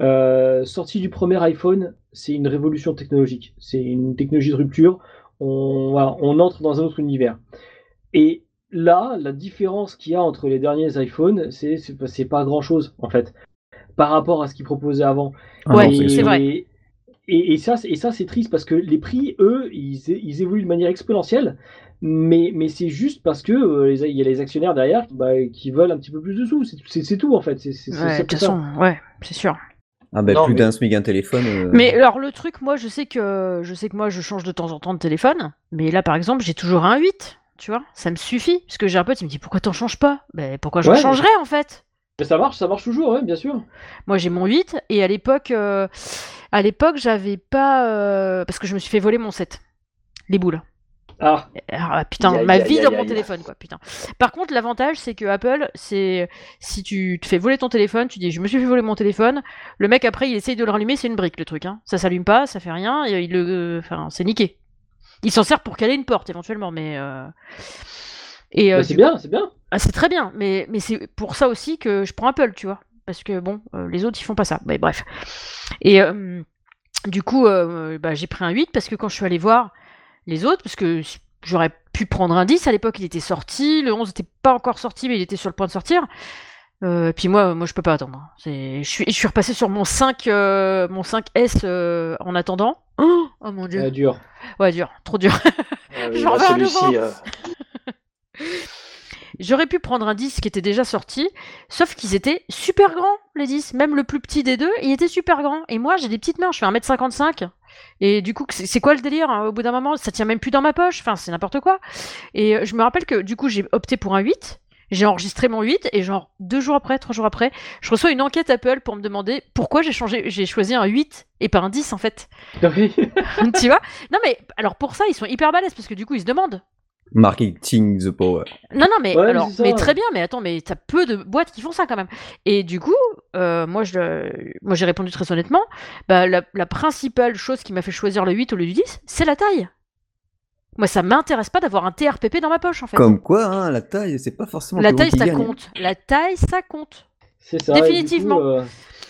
euh, sortie du premier iPhone, c'est une révolution technologique, c'est une technologie de rupture. On, voilà, on entre dans un autre univers. Et là, la différence qu'il y a entre les derniers iPhones, c'est c'est pas grand-chose en fait, par rapport à ce qu'ils proposaient avant. Ah Ouais, non, c'est vrai. Et, et ça, c'est- et ça, c'est triste parce que les prix, eux, ils, évoluent de manière exponentielle, mais, mais c'est juste parce que euh, les- il y a les actionnaires derrière bah, qui veulent un petit peu plus de sous. C'est- C'est c'est tout en fait. C'est c'est- c'est Ouais, de toute façon, ouais, c'est sûr. Ah ben Non, plus mais- d'un SMIC un téléphone. euh, Mais alors le truc, moi je sais que je sais que moi je change de temps en temps de téléphone, mais là par exemple j'ai toujours un 8, tu vois, ça me suffit. Parce que j'ai un pote, il me dit pourquoi t'en changes pas? Ben pourquoi je Ouais. changerais en fait? Mais ça marche, ça marche toujours, ouais, bien sûr. Moi j'ai mon 8 et à l'époque, euh, à l'époque j'avais pas euh, parce que je me suis fait voler mon 7, les boules. Ah, Ah, putain, ma vie dans mon téléphone, quoi, putain. Par contre, l'avantage, c'est que Apple, c'est si tu te fais voler ton téléphone, tu dis je me suis fait voler mon téléphone, le mec après il essaye de le rallumer, c'est une brique le truc, hein. Ça s'allume pas, ça fait rien, et il le, enfin, c'est niqué. Il s'en sert pour caler une porte éventuellement, mais euh, et euh, bah, c'est bien, c'est bien. ah, c'est très bien, mais mais c'est pour ça aussi que je prends Apple, tu vois, parce que bon, euh, les autres ils font pas ça. Mais bref. Et euh, du coup, euh, bah, j'ai pris un 8 parce que quand je suis allé voir les autres, parce que j'aurais pu prendre un 10 à l'époque, il était sorti, le 11 n'était pas encore sorti, mais il était sur le point de sortir. Euh, puis moi, moi je peux pas attendre. je suis, je suis repassé sur mon 5, euh, mon 5S euh, en attendant. Oh, oh mon dieu. Euh, dur. Ouais, dur, trop dur. Euh, J'en veux un nouveau. J'aurais pu prendre un 10 qui était déjà sorti, sauf qu'ils étaient super grands, les 10. Même le plus petit des deux, il était super grand. Et moi, j'ai des petites mains, je fais 1m55. Et du coup, c'est c'est quoi le délire hein? Au bout d'un moment, ça tient même plus dans ma poche. Enfin, c'est n'importe quoi. Et euh, je me rappelle que du coup, j'ai opté pour un 8. J'ai enregistré mon 8 et genre deux jours après, trois jours après, je reçois une enquête Apple pour me demander pourquoi j'ai changé, j'ai choisi un 8 et pas un 10 en fait. Oui. tu vois? Non mais alors pour ça, ils sont hyper balèzes parce que du coup, ils se demandent Marketing the power. non, non, mais Ouais, alors, mais très bien, mais attends, mais t'as peu de boîtes qui font ça quand même. Et du coup, euh, moi, je, moi, j'ai répondu très honnêtement. Bah, la, la principale chose qui m'a fait choisir le 8 au lieu du 10, c'est la taille. Moi, ça m'intéresse pas d'avoir un TRPP dans ma poche, en fait. Comme quoi, hein, la taille, c'est pas forcément la taille, ça gagne. compte. La taille, ça compte. C'est ça. Définitivement. Et du, coup, euh,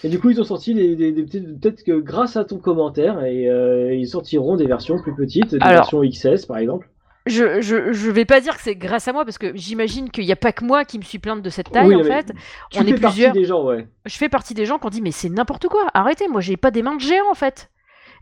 et du coup, ils ont sorti des, des- des petites- peut-être que grâce à ton commentaire, et euh, ils sortiront des versions plus petites, des Alors. versions XS par exemple. Je, je, je vais pas dire que c'est grâce à moi, parce que j'imagine qu'il n'y a pas que moi qui me suis plainte de cette taille, Oui, en fait. Tu on est fais partie plusieurs. des gens, ouais. Je fais partie des gens qui ont dit, mais c'est n'importe quoi, arrêtez, moi, j'ai pas des mains de géant, en fait.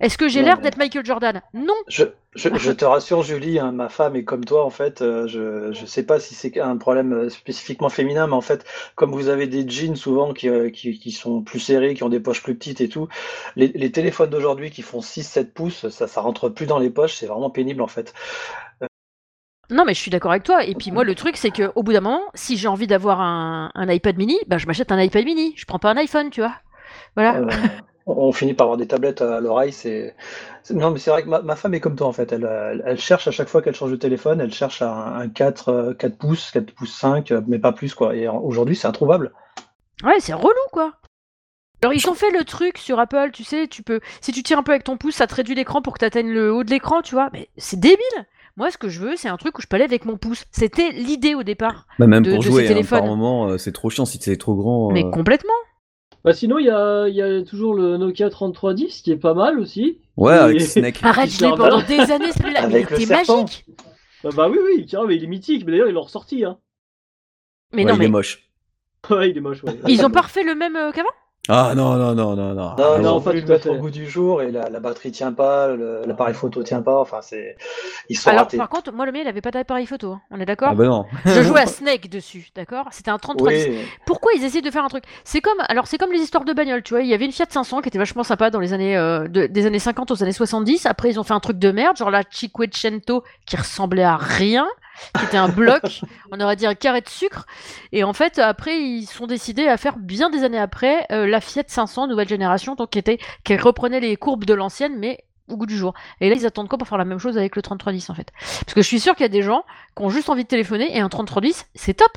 Est-ce que j'ai l'air d'être Michael Jordan? Non. Je, je, je te rassure, Julie, hein, ma femme est comme toi, en fait. euh, je ne sais pas si c'est un problème euh, spécifiquement féminin, mais en fait, comme vous avez des jeans souvent qui, euh, qui, qui sont plus serrés, qui ont des poches plus petites et tout, les, les téléphones d'aujourd'hui qui font 6-7 pouces, ça, ça rentre plus dans les poches, c'est vraiment pénible, en fait. Non, mais je suis d'accord avec toi. Et puis moi, le truc, c'est que au bout d'un moment, si j'ai envie d'avoir un, un iPad mini, bah, je m'achète un iPad mini. Je prends pas un iPhone, tu vois. Voilà. Euh, on finit par avoir des tablettes à l'oreille. C'est non, mais c'est vrai que ma, ma femme est comme toi en fait. Elle, elle, elle cherche à chaque fois qu'elle change de téléphone, elle cherche un, un 4, euh, 4 pouces, 4 pouces 5, euh, mais pas plus quoi. Et aujourd'hui, c'est introuvable. Ouais, c'est relou, quoi. Alors, ils ont fait le truc sur Apple, tu sais, tu peux. Si tu tires un peu avec ton pouce, ça te réduit l'écran pour que tu atteignes le haut de l'écran, tu vois. Mais c'est débile. Moi, ce que je veux, c'est un truc où je peux aller avec mon pouce. C'était l'idée au départ. Bah, même de- pour de ces jouer, hein, par moment, euh, c'est trop chiant si c'est trop grand. Mais euh, complètement. Bah, sinon, il y a, il y a toujours le Nokia 3310 qui est pas mal aussi. Ouais, Et- avec Snake. Arrête, je l'ai pendant de- des années, celui-là. Mais il magique. Bah, bah oui, oui, tiens, mais il est mythique. Mais d'ailleurs, ils l'ont ressorti. Hein. Mais Ouais, non, il est moche. Ouais, il est moche. Ouais. Ils ont pas refait le même euh, qu'avant? Ah non, non, non, non, non. Non, Ah, non, pas tout le à mettre fait. au goût du jour et la, la batterie tient pas, l'appareil photo tient pas. Enfin, c'est ils sont Alors, ratés. par contre, moi, le mien, il avait pas d'appareil photo. hein. On est d'accord Ah bah non. Je jouais à Snake dessus, d'accord? C'était un 33 Oui, Pourquoi ils essaient de faire un truc? C'est comme, alors c'est comme les histoires de bagnole, tu vois. Il y avait une Fiat 500 qui était vachement sympa dans les années euh, de- des années 50 aux années 70. Après, ils ont fait un truc de merde, genre la Cinquecento qui ressemblait à rien. Qui était un bloc, on aurait dit un carré de sucre. Et en fait, après, ils sont décidés à faire bien des années après euh, la Fiat 500 nouvelle génération, donc qui était qui reprenait les courbes de l'ancienne, mais au goût du jour. Et là, ils attendent quoi pour faire la même chose avec le 3310 en fait? Parce que je suis sûr qu'il y a des gens qui ont juste envie de téléphoner et un 3310, c'est top.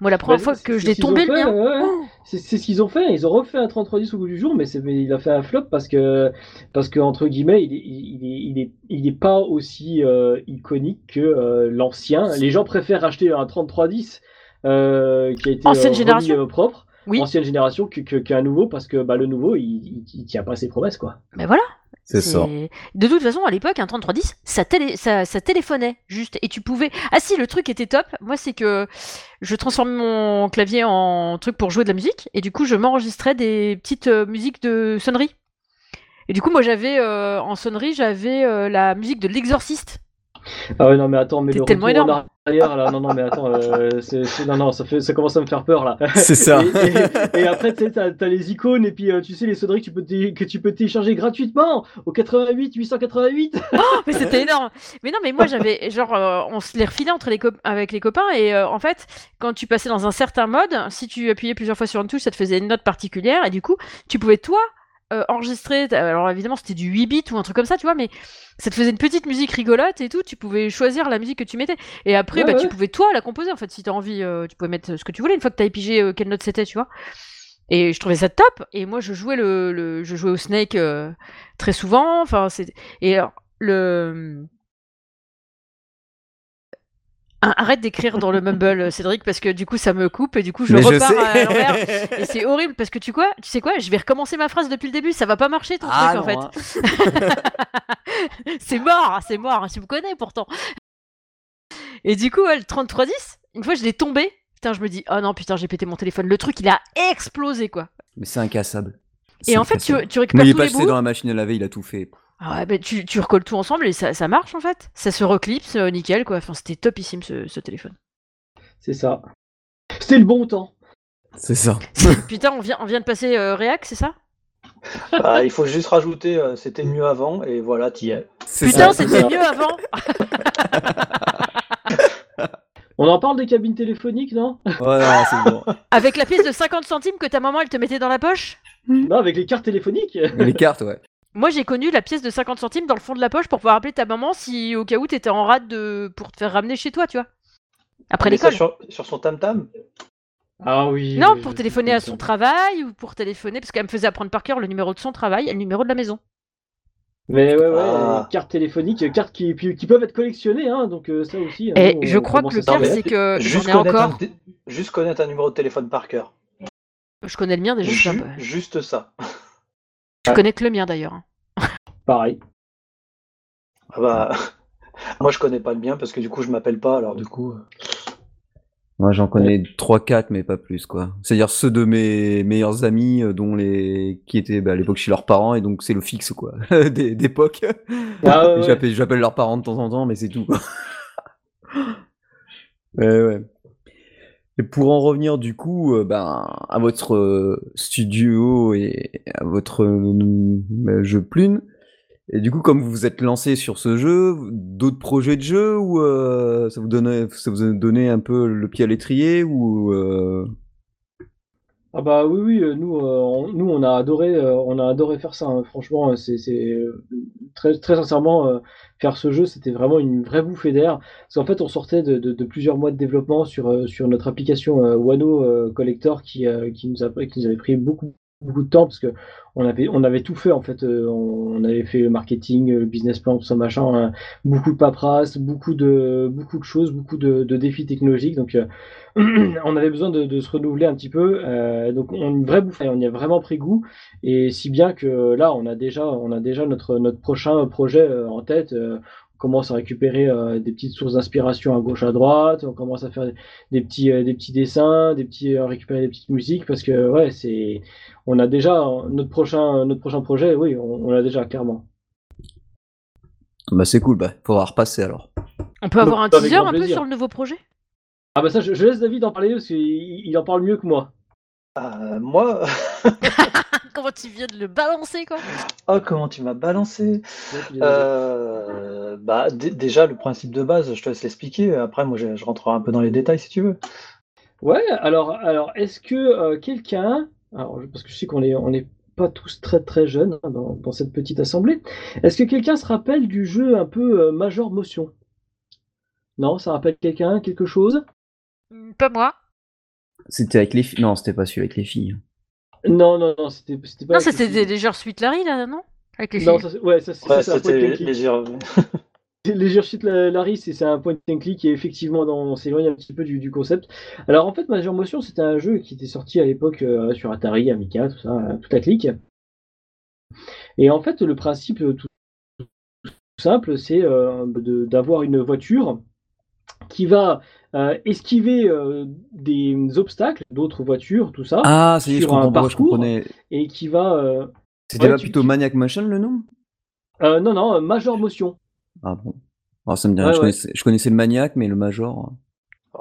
Moi, la première Bah, fois c'est- que je l'ai tombé le mien. ouais. oh C'est ce qu'ils ont fait. Ils ont refait un 3310 au goût du jour, mais, il a fait un flop parce que, parce que entre guillemets, il il il est, il est pas aussi euh, iconique que euh, l'ancien. Les gens préfèrent acheter un 3310 euh, qui a été Ancienne génération propre, Oui. ancienne génération, qu'un nouveau parce que bah, le nouveau, il, tient pas ses promesses quoi. Mais voilà. C'est ça. De toute façon, à l'époque, un 3310, ça, télé... ça, ça téléphonait juste. Et tu pouvais. Ah si, le truc était top. Moi, c'est que je transformais mon clavier en truc pour jouer de la musique. Et du coup, je m'enregistrais des petites euh, musiques de sonnerie. Et du coup, moi, j'avais euh, en sonnerie, j'avais euh, la musique de l'exorciste. Ah ouais, non, mais attends, mais le tellement retour en énorme. arrière, là, non, non, mais attends, euh, c'est, c'est- non, non, ça, fait, ça commence à me faire peur, là. C'est ça. Et, et- et après, tu sais, t'as, t'as les icônes, et puis, euh, tu sais, les sonneries que tu peux, té- que tu peux télécharger gratuitement au 88 888. Oh, mais c'était énorme. Mais non, mais moi, j'avais genre, euh, on se les refilait entre les avec les copains. Et euh, en fait, quand tu passais dans un certain mode, si tu appuyais plusieurs fois sur une touche, ça te faisait une note particulière. Et du coup, tu pouvais toi euh, enregistrer. Alors évidemment, c'était du 8 bits ou un truc comme ça, tu vois, mais ça te faisait une petite musique rigolote et tout. Tu pouvais choisir la musique que tu mettais. Et après, Ouais, bah, tu pouvais toi la composer en fait. Si t'as envie, euh, tu pouvais mettre ce que tu voulais une fois que t'avais pigé euh, quelle note c'était, tu vois. Et je trouvais ça top. Et moi, je jouais le, le- je jouais au Snake euh, très souvent. Enfin, c'est et alors, le Arrête d'écrire dans le Mumble, euh, Cédric, parce que du coup ça me coupe et du coup je Mais repars à l'envers. Et c'est horrible parce que tu quoi Tu sais quoi Je vais recommencer ma phrase depuis le début, ça va pas marcher ton Ah, truc en fait. hein. c'est mort, c'est mort, tu me connais pourtant. Et du coup, ouais, le 3310, une fois je l'ai tombé, putain, je me dis, oh non, putain, j'ai pété mon téléphone. Le truc, il a explosé quoi. Mais c'est incassable. Et en fait, tu, tu récupères il est tous pas les jeté bouts. dans la machine à laver, il a tout fait. Ah ouais, bah, tu, tu recolles tout ensemble et ça, ça marche en fait. Ça se reclipse, euh, nickel quoi. Enfin, c'était topissime ce, ce téléphone. C'est ça. C'était le bon temps. C'est ça. putain, on vient, on vient de passer euh, Réac, c'est ça? Bah, il faut juste rajouter, euh, c'était mieux avant, et voilà, t'y es. C'est Putain, ça. c'était mieux avant. On en parle des cabines téléphoniques, non? Ouais, non, c'est bon. Avec la pièce de 50 centimes que ta maman elle te mettait dans la poche? Non, avec les cartes téléphoniques. Les cartes, ouais. Moi j'ai connu la pièce de 50 centimes dans le fond de la poche pour pouvoir appeler ta maman si au cas où t'étais en rade de... pour te faire ramener chez toi, tu vois. Après l'école. sur, sur son tam-tam? Ah oui. Non, oui, pour téléphoner à son travail ou pour téléphoner, parce qu'elle me faisait apprendre par cœur le numéro de son travail et le numéro de la maison. Mais ouais, ouais, Ah. euh, cartes téléphoniques, euh, cartes qui, qui, qui peuvent être collectionnées, hein, donc euh, ça aussi. hein, Et je on crois que le pire, c'est que juste j'en ai connaître, encore. un, juste connaître un numéro de téléphone par cœur. Je connais le mien déjà, Ju- juste ça. je connais que le mien d'ailleurs. hein. Pareil. Ah bah, moi, je connais pas le bien parce que du coup, je m'appelle pas, alors du coup. euh, Moi, j'en connais 3-4, mais pas plus, quoi. C'est-à-dire ceux de mes meilleurs amis, euh, dont les qui étaient bah, à l'époque chez leurs parents, et donc c'est le fixe, quoi, d'é- d'époque. Ah ouais, ouais. J'appelle j'appelle leurs parents de temps en temps, mais c'est tout, quoi. ouais, ouais. Et pour en revenir, du coup, euh, ben, à votre euh, studio et à votre euh, jeu Plune, et du coup, comme vous vous êtes lancé sur ce jeu, d'autres projets de jeu ou euh, ça vous donne ça vous a donné un peu le pied à l'étrier ou Ah bah oui, oui, euh, nous, euh, on, nous on a adoré, euh, on a adoré faire ça. hein. Franchement, c'est, c'est très, très sincèrement faire ce jeu, c'était vraiment une vraie bouffée d'air. Parce qu'en fait, on sortait de, de- plusieurs mois de développement sur, sur notre application Wano Collector qui, qui nous a, qui nous avait pris beaucoup, beaucoup de temps parce que on avait, on avait tout fait en fait. Euh, on, avait fait le marketing, le business plan, tout ça machin, hein. beaucoup de paperasse, beaucoup de, beaucoup de choses, beaucoup de, défis technologiques. Donc euh, on avait besoin de, se renouveler un petit peu. Euh, donc on y a vraiment pris goût. Et si bien que là, on a déjà, on a déjà notre, notre prochain projet euh, en tête. Euh, on commence à récupérer euh, des petites sources d'inspiration à gauche à droite. On commence à faire des petits, euh, des petits dessins, des petits, euh, récupérer des petites musiques parce que ouais, c'est, on a déjà euh, notre prochain, notre prochain projet. Oui, on, on l'a déjà clairement. bah c'est cool, bah faudra repasser alors. On peut avoir un Avec teaser un peu sur le nouveau projet? Ah bah ça, je, je laisse David en parler parce qu'il il en parle mieux que moi. Ah, moi, Comment tu viens de le balancer quoi? Oh, comment tu m'as balancé? Ouais. Euh, Euh, bah, déjà, le principe de base, je te laisse l'expliquer. Après, moi, je, rentrerai un peu dans les détails si tu veux. Ouais, alors, alors est-ce que euh, quelqu'un, parce que je sais qu'on est, on est pas tous très très jeunes hein, dans, cette petite assemblée, est-ce que quelqu'un se rappelle du jeu un peu euh, Major Motion? Non, ça rappelle quelqu'un, quelque chose? Hmm, Pas moi. C'était avec les filles Non, c'était pas celui avec les filles. Non, non, non, c'était pas. Non, c'était des, Suite Larry, là, non? Avec les filles. Non, ça, ouais, ça, c'était les Suite Larry, c'est un point and click et effectivement, on s'éloigne un petit peu du, concept. Alors en fait, Major Motion, c'était un jeu qui était sorti à l'époque euh, sur Atari, Amiga, tout ça, euh, tout à clic. Et en fait, le principe euh, tout, simple, c'est d'avoir une voiture qui va esquiver des obstacles, d'autres voitures, tout ça, ah, sur un parcours, et qui va. C'était pas plutôt Maniac Motion le nom? Non, non, Major Motion. Ah bon Alors, ça me dit je, connaissais, le Maniac, mais le Major.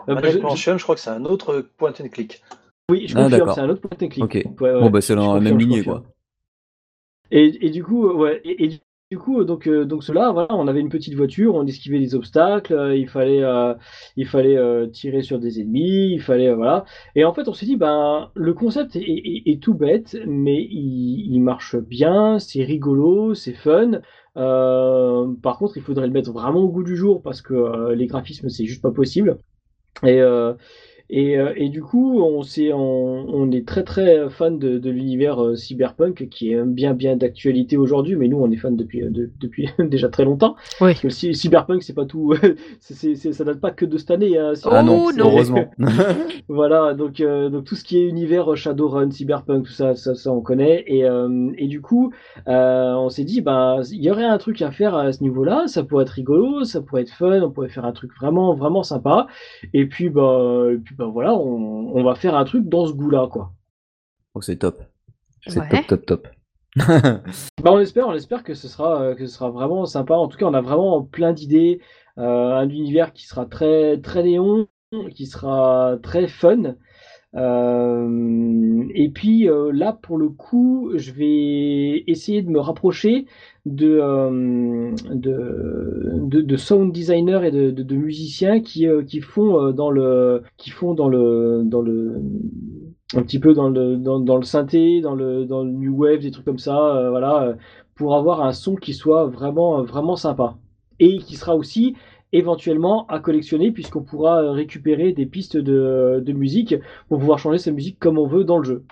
Euh, Maniac bah, je, je crois que c'est un autre point and click. Oui, je ah, confirme, c'est un autre point and click. Ok. bon, bah, c'est dans la même lignée, quoi. Et, et, du coup, ouais, et, du coup, donc, euh, donc cela, voilà, on avait une petite voiture, on esquivait des obstacles, euh, il fallait, il fallait tirer sur des ennemis, il fallait, voilà. Et en fait, on s'est dit, ben, le concept est, est, tout bête, mais il, il marche bien, c'est rigolo, c'est fun. Euh, par contre, il faudrait le mettre vraiment au goût du jour parce que euh, les graphismes, c'est juste pas possible. Et, euh, euh, et, du coup, on, est, on, est très très fan de, l'univers euh, cyberpunk qui est bien bien d'actualité aujourd'hui, mais nous on est fan depuis, euh, depuis déjà très longtemps. Oui. Parce que cyberpunk, c'est pas tout, ça date pas que de cette année. Hein, ah non, heureusement. voilà, donc, donc tout ce qui est univers Shadowrun, cyberpunk, tout ça, ça, ça on connaît. Et, et du coup, on s'est dit, bah, il y aurait un truc à faire à ce niveau-là, ça pourrait être rigolo, ça pourrait être fun, on pourrait faire un truc vraiment vraiment sympa. Et puis, bah, et puis, bah, ben voilà, on, va faire un truc dans ce goût-là, quoi. Oh, c'est top. C'est top, top, top. bah, on espère, on espère que ce sera, euh, que ce sera vraiment sympa. En tout cas, on a vraiment plein d'idées. Euh, un univers qui sera très, très néon, qui sera très fun. Euh, et puis là, pour le coup, je vais essayer de me rapprocher de, euh, de, de, sound designers et de, musiciens qui, euh, qui font euh, dans le qui font dans le dans le un petit peu dans le dans le synthé, dans le dans le new wave, des trucs comme ça, voilà, pour avoir un son qui soit vraiment vraiment sympa. Et qui sera aussi éventuellement à collectionner puisqu'on pourra récupérer des pistes de, de musique pour pouvoir changer sa musique comme on veut dans le jeu.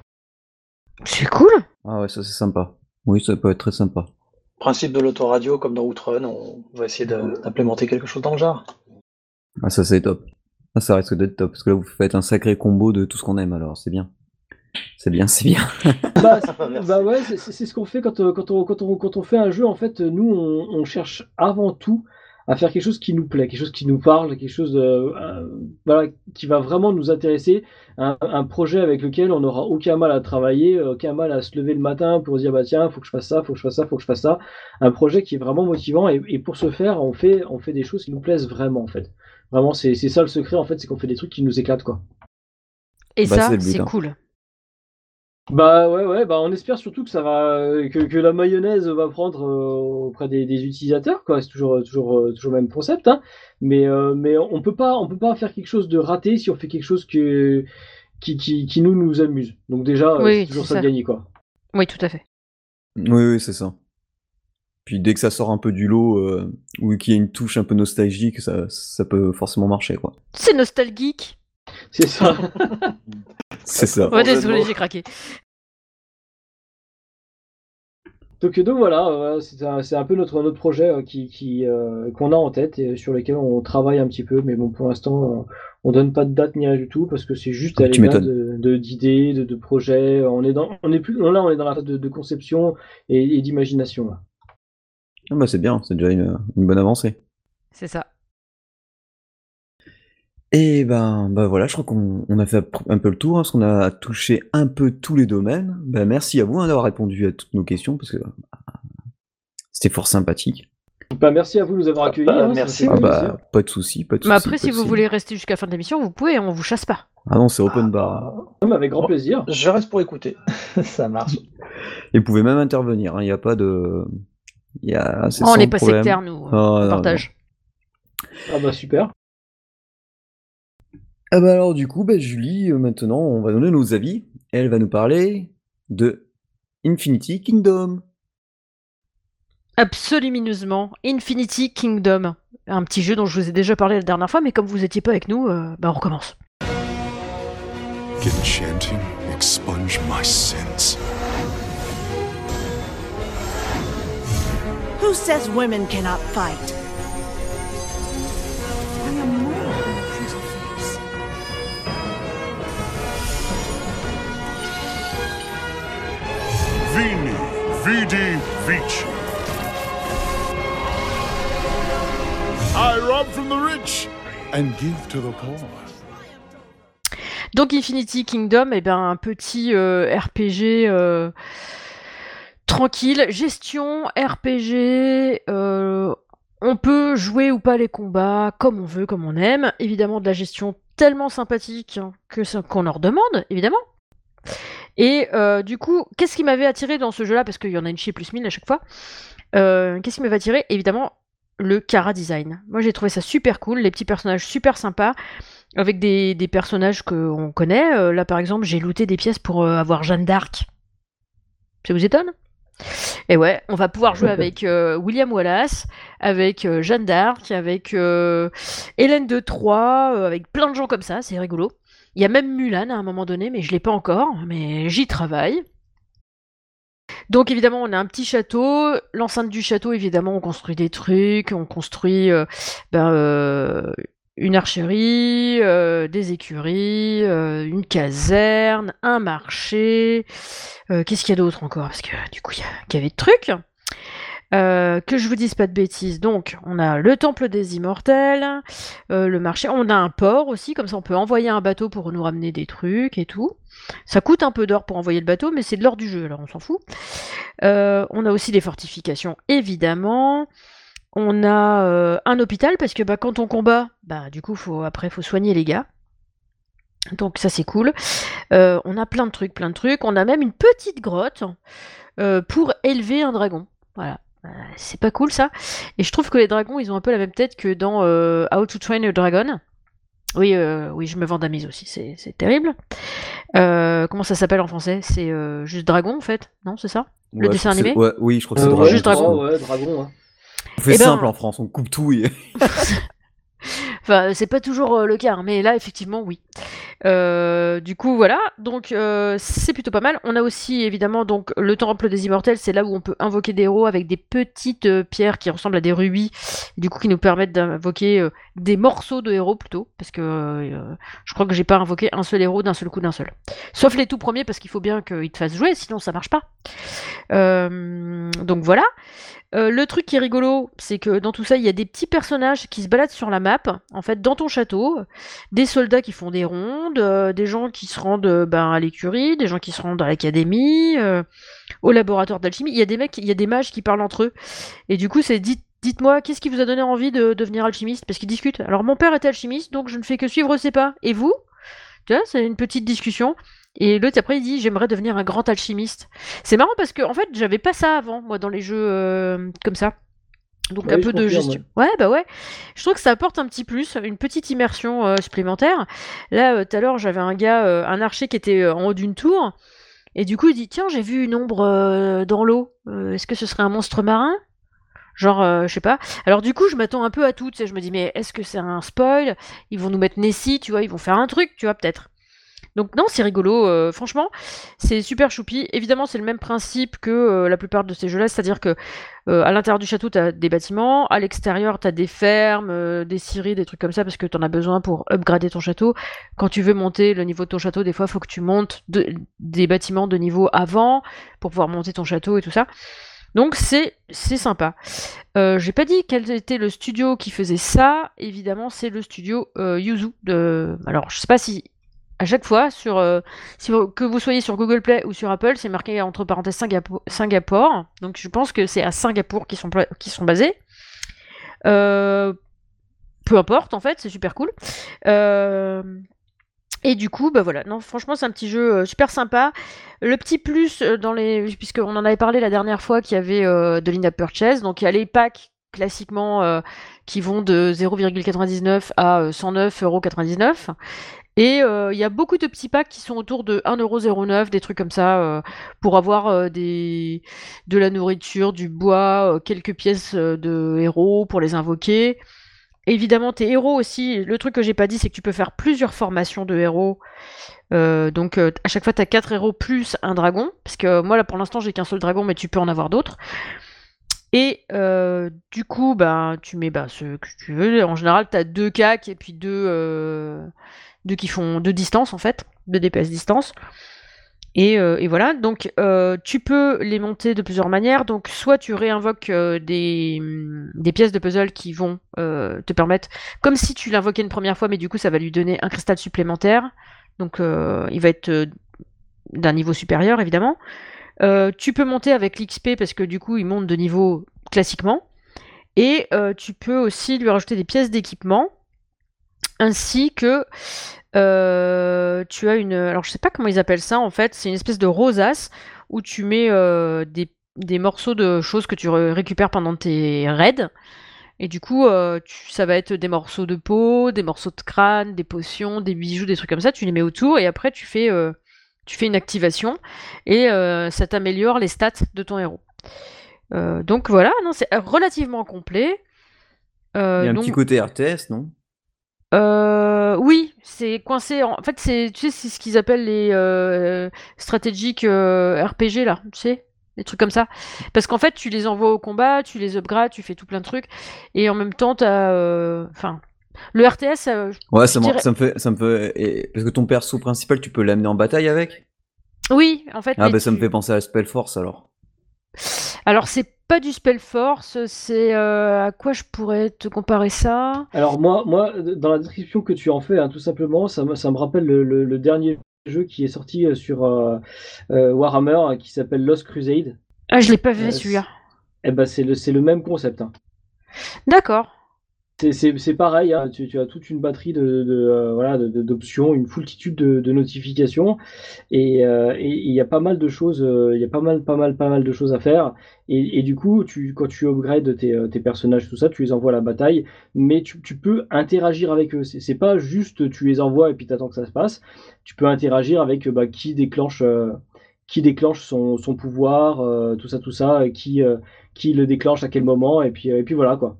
C'est cool. Ah ouais, ça c'est sympa. Oui, ça peut être très sympa principe de l'autoradio, comme dans Outrun, on va essayer d'implémenter quelque chose dans le genre. Ah, ça c'est top. Ah, ça risque d'être top, parce que là vous faites un sacré combo de tout ce qu'on aime, alors c'est bien. C'est bien, c'est bien. bah, bah, ouais, c'est ce qu'on fait quand, euh, quand, on, quand, on, quand on fait un jeu. En fait, nous, on cherche avant tout à faire quelque chose qui nous plaît, quelque chose qui nous parle, quelque chose euh, voilà, qui va vraiment nous intéresser, un, projet avec lequel on n'aura aucun mal à travailler, aucun mal à se lever le matin pour dire bah tiens, faut que je fasse ça, faut que je fasse ça, faut que je fasse ça. Un projet qui est vraiment motivant et, pour ce faire, on fait, on fait des choses qui nous plaisent vraiment en fait. Vraiment, c'est ça le secret en fait, c'est qu'on fait des trucs qui nous éclatent quoi. Et bah, ça, c'est hein. cool. Bah ouais, ouais, bah on espère surtout que ça va, que, la mayonnaise va prendre euh, auprès des, utilisateurs, quoi. C'est toujours, toujours, euh, toujours le même concept, hein. Mais, euh, mais on peut pas, on peut pas faire quelque chose de raté si on fait quelque chose que, qui, qui, nous nous amuse. Donc déjà, c'est toujours ça, de gagner, quoi. Oui, tout à fait. Oui, oui, c'est ça. Puis dès que ça sort un peu du lot ou qu'il y a une touche un peu nostalgique, ça, ça peut forcément marcher, quoi. C'est nostalgique. C'est ça. C'est ça. désolé, j'ai craqué. Donc, donc voilà, c'est un, peu notre, notre projet euh, qui, euh, qu'on a en tête et sur lequel on travaille un petit peu. Mais bon, pour l'instant, on donne pas de date ni rien du tout parce que c'est juste à l'état de, d'idées, de, de, projets. On est dans, on est plus, là, on est dans la phase de, conception et, d'imagination. Ah bah c'est bien, c'est déjà une bonne avancée. C'est ça. Et ben, ben voilà, je crois qu'on a fait un peu le tour, hein, parce qu'on a touché un peu tous les domaines. Ben, merci à vous hein, d'avoir répondu à toutes nos questions, parce que bah, c'était fort sympathique. Bah, merci à vous de nous avoir accueillis. Bah, hein, merci. Ah bah, pas de souci, pas de Mais après, si vous voulez rester jusqu'à la fin de l'émission, vous pouvez, on vous chasse pas. Ah non, c'est open bar. Ah, avec grand plaisir. Je reste pour écouter. Ça marche. Et vous pouvez même intervenir, il n'y a pas de y a, c'est Oh, on n'est pas sectaire, nous. Oh, on non, partage. Ah bah super. Ah bah alors du coup, bah, Julie, euh, maintenant, on va donner nos avis. Elle va nous parler de Infinity Kingdom. Absolument. Infinity Kingdom. Un petit jeu dont je vous ai déjà parlé la dernière fois, mais comme vous étiez pas avec nous, euh, bah on recommence. Can chanting expunge my sins? Who says women cannot fight? Vini, vidi, vici. I rob from the rich and give to the poor. Donc Infinity Kingdom, eh ben, un petit euh, RPG euh, tranquille, gestion, RPG, euh, on peut jouer ou pas les combats comme on veut, comme on aime. Évidemment de la gestion tellement sympathique que qu'on leur demande, évidemment. Et euh, du coup, qu'est-ce qui m'avait attiré dans ce jeu-là? Parce qu'il y en a une chier plus mille à chaque fois. Euh, qu'est-ce qui m'avait attiré? Évidemment, le Cara Design. Moi j'ai trouvé ça super cool, les petits personnages super sympas avec des, des personnages qu'on connaît. Euh, là, par exemple, j'ai looté des pièces pour avoir Jeanne d'Arc. Ça vous étonne? Et ouais, on va pouvoir jouer avec euh, William Wallace, avec euh, Jeanne d'Arc, avec euh, Hélène de Troyes, avec plein de gens comme ça, c'est rigolo. Il y a même Mulan à un moment donné, mais je l'ai pas encore, mais j'y travaille. Donc évidemment, on a un petit château. L'enceinte du château, évidemment, on construit des trucs, on construit euh, ben, euh, une archerie, euh, des écuries, une caserne, un marché. Qu'est-ce qu'il y a d'autre encore? Parce que du coup, il y, avait de trucs. Euh, que je vous dise pas de bêtises. Donc, on a le temple des immortels, euh, le marché. On a un port aussi, comme ça on peut envoyer un bateau pour nous ramener des trucs et tout. Ça coûte un peu d'or pour envoyer le bateau, mais c'est de l'or du jeu, alors on s'en fout. Euh, on a aussi des fortifications, évidemment. On a un hôpital parce que bah, quand on combat, bah du coup faut après faut soigner les gars. Donc ça c'est cool. On a plein de trucs, plein de trucs. On a même une petite grotte pour élever un dragon. Voilà. Euh, C'est pas cool ça. Et je trouve que les dragons ils ont un peu la même tête que dans euh, How to Train a Dragon. Oui, euh, oui, je me vends d'amise aussi, c'est c'est terrible. Euh, comment ça s'appelle en français? C'est euh, juste dragon en fait, non C'est ça? Le Ouais, dessin animé? ouais, Oui, je crois que c'est Euh, Dragon. Juste Dragon. Ouais, dragon. hein. On fait Eh ben- simple en France, on coupe tout et... Enfin, c'est pas toujours euh, le cas, hein, mais là, effectivement, oui. Euh, du coup, voilà. Donc, euh, c'est plutôt pas mal. On a aussi, évidemment, donc le temple des immortels. C'est là où on peut invoquer des héros avec des petites pierres qui ressemblent à des rubis, du coup, qui nous permettent d'invoquer des morceaux de héros plutôt, parce que je crois que j'ai pas invoqué un seul héros d'un seul coup d'un seul. Sauf les tout premiers, parce qu'il faut bien qu'ils te fassent jouer, sinon ça marche pas. Donc voilà. Le truc qui est rigolo, c'est que dans tout ça, il y a des petits personnages qui se baladent sur la map, en fait, dans ton château, des soldats qui font des rondes, euh, des gens qui se rendent euh, ben, à l'écurie, des gens qui se rendent à l'académie, euh, au laboratoire d'alchimie. Il y a des mecs, il y a des mages qui parlent entre eux, et du coup, c'est dites, dites-moi, qu'est-ce qui vous a donné envie de devenir alchimiste? Parce qu'ils discutent. Alors, mon père était alchimiste, donc je ne fais que suivre ses pas. Et vous? Tu vois, c'est une petite discussion. Et l'autre après il dit j'aimerais devenir un grand alchimiste. C'est marrant parce que en fait j'avais pas ça avant moi dans les jeux comme ça. Donc Ouais, un peu de gestion. Ouais. bah ouais. Je trouve que ça apporte un petit plus, une petite immersion euh, supplémentaire. Là euh, tout à l'heure j'avais un gars, euh, un archer qui était en haut d'une tour. Et du coup il dit tiens j'ai vu une ombre euh, dans l'eau. Est-ce que ce serait un monstre marin? Genre, euh, je sais pas. Alors du coup, je m'attends un peu à tout. tu sais, Je me dis, mais est-ce que c'est un spoil? Ils vont nous mettre Nessie, tu vois, ils vont faire un truc, tu vois, peut-être. Donc non, c'est rigolo, euh, franchement, c'est super choupi. Évidemment, c'est le même principe que euh, la plupart de ces jeux-là, c'est-à-dire que euh, à l'intérieur du château, tu as des bâtiments, à l'extérieur, tu as des fermes, des scieries, des trucs comme ça, parce que tu en as besoin pour upgrader ton château. Quand tu veux monter le niveau de ton château, des fois, il faut que tu montes de- des bâtiments de niveau avant pour pouvoir monter ton château et tout ça. Donc c'est c'est sympa. Euh, J'ai pas dit quel était le studio qui faisait ça. Évidemment, c'est le studio Yuzu. De... Alors, je sais pas si à chaque fois sur euh, si vous- que vous soyez sur Google Play ou sur Apple, c'est marqué entre parenthèses Singapour. Donc, je pense que c'est à Singapour qui sont qui sont basés. Euh, peu importe, en fait, c'est super cool. Euh, Et du coup, bah voilà, non, franchement, c'est un petit jeu super sympa. Le petit plus dans les, puisqu'on en avait parlé la dernière fois qu'il y avait de l'in-app purchase, donc il y a les packs classiquement qui vont de 0,99 à euh, 109,99€. Et euh, il y a beaucoup de petits packs qui sont autour de 1,09€, des trucs comme ça, euh, pour avoir euh, des... de la nourriture, du bois, euh, quelques pièces euh, de héros pour les invoquer. Évidemment, tes héros aussi, le truc que j'ai pas dit, c'est que tu peux faire plusieurs formations de héros. Euh, donc euh, à chaque fois, tu as 4 héros plus un dragon. Parce que euh, moi, là, pour l'instant, j'ai qu'un seul dragon, mais tu peux en avoir d'autres. Et euh, du coup, bah, tu mets bah, ce que tu veux. En général, tu as deux cacs et puis deux, euh, deux qui font deux distances, en fait. Deux DPS distance. Et, euh, et voilà, donc tu peux les monter de plusieurs manières. Donc soit tu réinvoques des, hum, des pièces de puzzle qui vont te permettre, comme si tu l'invoquais une première fois, mais du coup ça va lui donner un cristal supplémentaire. Donc il va être d'un niveau supérieur évidemment. Euh, tu peux monter avec l'XP parce que du coup il monte de niveau classiquement. Et euh, tu peux aussi lui rajouter des pièces d'équipement ainsi que euh, tu as une. Alors, je sais pas comment ils appellent ça en fait. C'est une espèce de rosace où tu mets des, morceaux de choses que tu ré- récupères pendant tes raids. Et du coup, tu- ça va être des morceaux de peau, des morceaux de crâne, des potions, des bijoux, des trucs comme ça. Tu les mets autour et après, tu fais, tu fais une activation et euh, ça t'améliore les stats de ton héros. Euh, donc voilà, non, c'est relativement complet. Euh, Il y a un donc- petit côté RTS, non? Euh, oui, c'est coincé. En... en fait, c'est tu sais, c'est ce qu'ils appellent les euh, stratégiques euh, RPG là, tu sais, des trucs comme ça. Parce qu'en fait, tu les envoies au combat, tu les upgrades, tu fais tout plein de trucs, et en même temps, t'as, euh, enfin, le RTS. euh, Ouais, ça, dirais- ça me fait, ça me fait, et- parce que ton perso principal, tu peux l'amener en bataille avec? Oui, en fait. Ah mais bah ça me fait penser à Spellforce alors. Alors, c'est pas du spell force, c'est euh, à quoi je pourrais te comparer ça? Alors moi, moi, dans la description que tu en fais, hein, tout simplement, ça me, ça me rappelle le, le- le dernier jeu qui est sorti euh, sur euh, euh, Warhammer euh, qui s'appelle Lost Crusade. Ah, je l'ai pas vu Euh, celui-là. Eh ben c'est le, c'est le même concept. hein. D'accord. C'est- pareil, hein, tu, tu as toute une batterie de, euh, voilà, d'options, une foultitude de, notifications, et euh, et il y a pas mal de choses, euh, il y a pas mal, pas mal, pas mal de choses à faire. Et, du coup, tu, quand tu upgrades tes, personnages, tout ça, tu les envoies à la bataille, mais tu, peux interagir avec eux. C'est pas juste tu les envoies et puis t'attends que ça se passe. Tu peux interagir avec bah, qui déclenche, qui déclenche son, son pouvoir, tout ça, tout ça, qui, qui le déclenche à quel moment, et puis, et puis voilà quoi.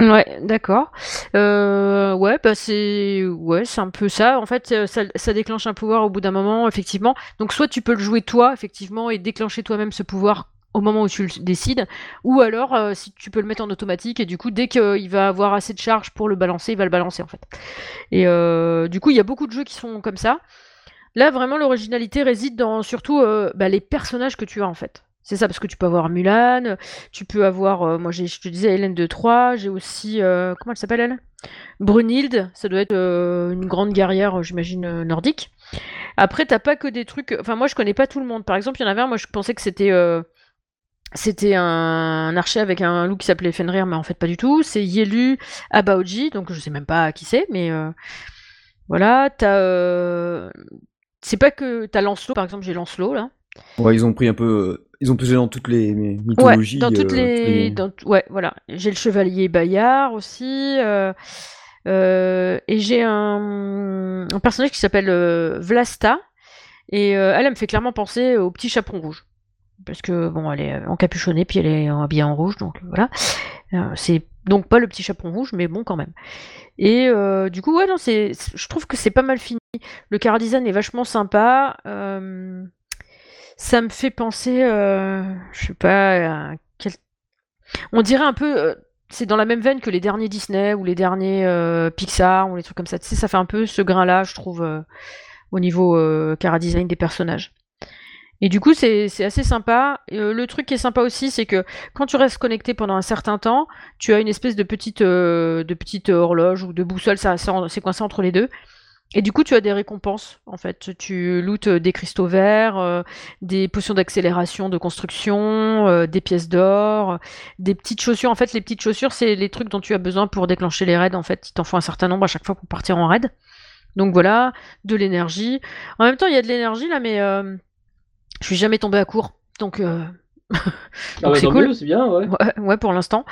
Ouais, d'accord. Euh, ouais, bah c'est ouais, c'est un peu ça. En fait, euh, ça, déclenche un pouvoir au bout d'un moment, effectivement. Donc soit tu peux le jouer toi, effectivement, et déclencher toi-même ce pouvoir au moment où tu le décides, ou alors euh, si tu peux le mettre en automatique et du coup dès qu'il va avoir assez de charge pour le balancer, il va le balancer en fait. Et du coup, il y a beaucoup de jeux qui sont comme ça. Là, vraiment, l'originalité réside dans surtout bah, les personnages que tu as en fait. C'est ça, parce que tu peux avoir Mulan, tu peux avoir, euh, moi je te disais Hélène de Troyes, j'ai aussi, euh, comment elle s'appelle elle? Brunhilde, ça doit être euh, une grande guerrière, j'imagine, nordique. Après, t'as pas que des trucs, enfin moi je connais pas tout le monde. Par exemple, il y en avait un, moi je pensais que c'était c'était un, archer avec un loup qui s'appelait Fenrir, mais en fait pas du tout. C'est Yelu Abaoji, donc je sais même pas qui c'est, mais voilà, t'as... C'est pas que t'as Lancelot, par exemple, j'ai Lancelot là. Ouais, ils ont pris un peu, ils ont pesé dans toutes les Ouais, mythologies. dans toutes euh, les, dans ouais, voilà. J'ai le chevalier Bayard aussi, euh, euh, et j'ai un, un personnage qui s'appelle euh, Vlasta, et euh, elle, elle me fait clairement penser au petit chaperon rouge, parce que bon, elle est encapuchonnée puis elle est habillée en rouge, donc voilà. C'est donc pas le petit chaperon rouge, mais bon quand même. Et du coup, ouais, non, c'est, je trouve que c'est pas mal fini. Le car design est vachement sympa. Ça me fait penser, euh, je sais pas, on dirait un peu, euh, c'est dans la même veine que les derniers Disney ou les derniers euh, Pixar ou les trucs comme ça. Tu sais, ça fait un peu ce grain-là, je trouve, au niveau cara design des personnages. Et du coup, c'est assez sympa. Le truc qui est sympa aussi, c'est que quand tu restes connecté pendant un certain temps, tu as une espèce de petite, de petite horloge ou de boussole, ça, ça- c'est coincé entre les deux. Et du coup, tu as des récompenses, en fait. Tu lootes euh, des cristaux verts, euh, des potions d'accélération de construction, euh, des pièces d'or, des petites chaussures. En fait, les petites chaussures, c'est les trucs dont tu as besoin pour déclencher les raids. En fait, il t'en faut un certain nombre à chaque fois pour partir en raid. Donc voilà, de l'énergie. En même temps, il y a de l'énergie là, mais euh, je suis jamais tombé à court. Donc, Ah ouais, c'est cool. mieux, c'est bien, ouais. Ouais, ouais, pour l'instant.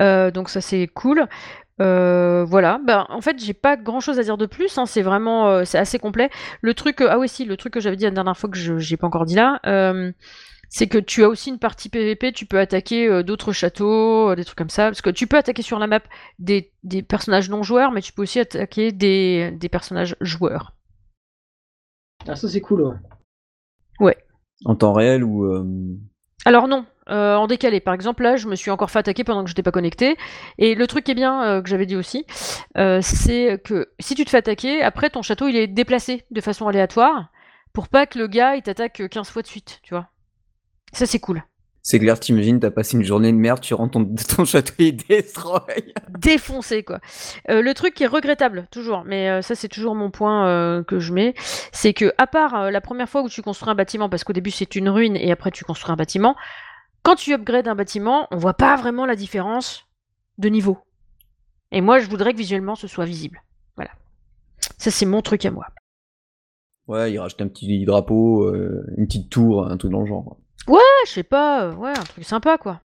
Euh, donc ça c'est cool. Euh, voilà. Ben, en fait, j'ai pas grand chose à dire de plus. hein. C'est vraiment, euh, c'est assez complet. Le truc, euh, ah oui, si, le truc que j'avais dit la dernière fois que je j'ai pas encore dit là, euh, c'est que tu as aussi une partie PVP. Tu peux attaquer euh, d'autres châteaux, euh, des trucs comme ça. Parce que tu peux attaquer sur la map des, des personnages non joueurs, mais tu peux aussi attaquer des, des personnages joueurs. Ah, ça c'est cool, ouais. En temps réel ou. Alors non, euh, en décalé. Par exemple, là, je me suis encore fait attaquer pendant que je n'étais pas connecté. Et le truc qui est bien, euh, que j'avais dit aussi, euh, c'est que si tu te fais attaquer, après ton château il est déplacé de façon aléatoire pour pas que le gars il t'attaque 15 fois de suite, tu vois. Ça c'est cool. C'est clair, t'imagines, t'as passé une journée de merde, tu rentres ton, ton château et destroy. Défoncé quoi. Euh, le truc qui est regrettable, toujours, mais euh, ça c'est toujours mon point euh, que je mets, c'est que à part la première fois où tu construis un bâtiment, parce qu'au début c'est une ruine et après tu construis un bâtiment, quand tu upgrades un bâtiment, on voit pas vraiment la différence de niveau. Et moi je voudrais que visuellement ce soit visible. Voilà. Ça c'est mon truc à moi. Ouais, il rajoute un petit drapeau, une petite tour, un truc dans le genre. quoi. Ah, je sais pas, euh, ouais, un truc sympa quoi.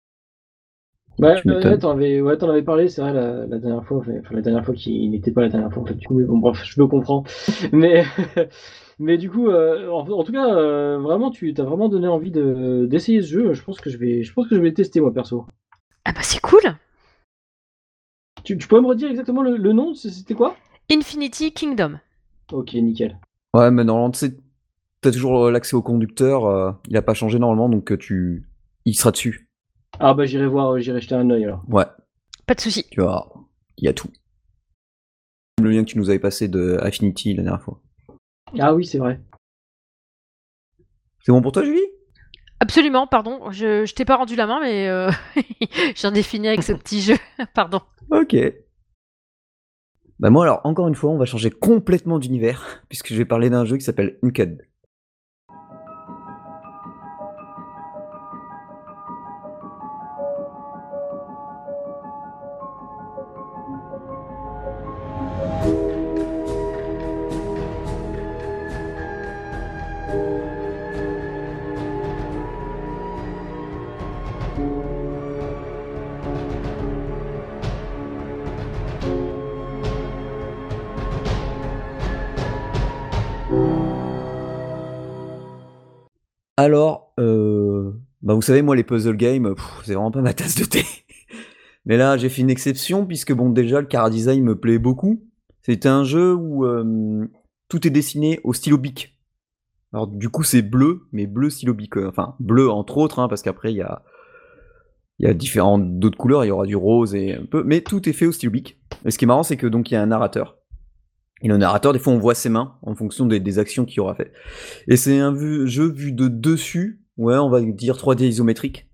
Ouais, Tu ouais, ouais, t'en avais, ouais, avais parlé, c'est vrai, la, la dernière fois, enfin, la dernière fois qui n'était pas la dernière fois, en fait, du coup, mais bon, bref, je me comprends. Mais, mais du coup, euh, en, en tout cas, euh, vraiment, tu t'as vraiment donné envie de, d'essayer ce jeu, je pense que je vais, je pense que je vais le tester, moi, perso. Ah bah c'est cool Tu, tu pourrais me redire exactement le, le nom, c'était quoi? Infinity Kingdom. Ok, nickel. Ouais, mais normalement, tu sais, t'as toujours euh, l'accès au conducteur, euh, il a pas changé normalement, donc euh, tu. Il sera dessus. Ah bah, j'irai voir, j'irai jeter un œil, alors. Ouais, Pas de souci. tu vois, il y a tout. Le lien que tu nous avais passé de Affinity la dernière fois. Ah oui, c'est vrai. C'est bon pour toi, Julie? Absolument, pardon, je, je t'ai pas rendu la main, mais euh, je viens de définir avec ce petit jeu. pardon. Ok. Bah moi alors, encore une fois, on va changer complètement d'univers, puisque je vais parler d'un jeu qui s'appelle Uncud. Alors, euh, bah vous savez, moi, les puzzle games, c'est vraiment pas ma tasse de thé. Mais là, j'ai fait une exception, puisque bon, déjà, le Design me plaît beaucoup. C'était un jeu où euh, tout est dessiné au stylo bic. Alors, du coup, c'est bleu, mais bleu stylo bic. euh, Enfin, bleu entre autres, hein, parce qu'après, il y a, y a différentes d'autres couleurs, il y aura du rose et un peu, mais tout est fait au stylo bic. Et ce qui est marrant, c'est que donc il y a un narrateur. Et le narrateur, des fois, on voit ses mains en fonction des, actions qu'il aura fait. Et c'est un jeu vu de dessus, ouais, on va dire 3D isométrique.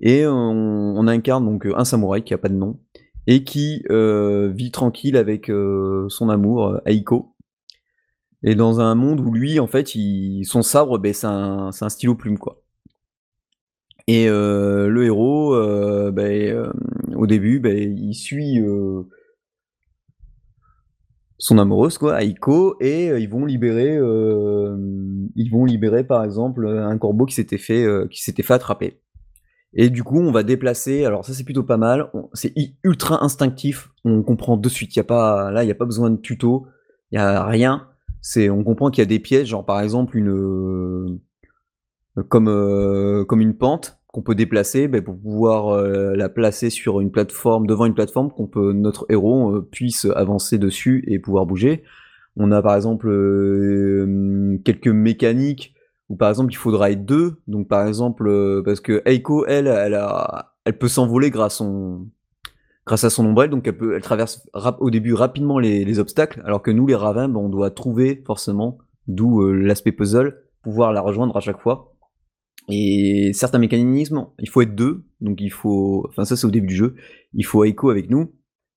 Et on, incarne donc un samouraï qui a pas de nom et qui euh, vit tranquille avec euh, son amour euh, Aiko. Et dans un monde où lui, en fait, son sabre, ben, c'est un, stylo plume quoi. Et euh, le héros, euh, ben, euh, au début, ben, il suit euh, son amoureuse quoi, Aiko, et euh, ils vont libérer, euh, ils vont libérer par exemple un corbeau qui s'était fait, euh, qui s'était fait attraper. Et du coup, on va déplacer. Alors ça, c'est plutôt pas mal. C'est ultra instinctif. On comprend de suite. Y a pas là, il y a pas besoin de tuto. Il y a rien. C'est, on comprend qu'il y a des pièges, genre par exemple une, comme comme une pente qu'on peut déplacer ben, pour pouvoir euh, la placer sur une plateforme devant une plateforme qu'on peut notre héros euh, puisse avancer dessus et pouvoir bouger. On a par exemple euh, quelques mécaniques où par exemple il faudra être deux. Donc par exemple euh, parce que Eiko elle elle a elle peut s'envoler grâce à son grâce à son ombrelle donc elle peut elle traverse au début rapidement les, les obstacles alors que nous les ravins ben, on doit trouver forcément d'où euh, l'aspect puzzle pouvoir la rejoindre à chaque fois. Et certains mécanismes, il faut être deux, donc il faut, enfin ça c'est au début du jeu, il faut Eiko avec nous,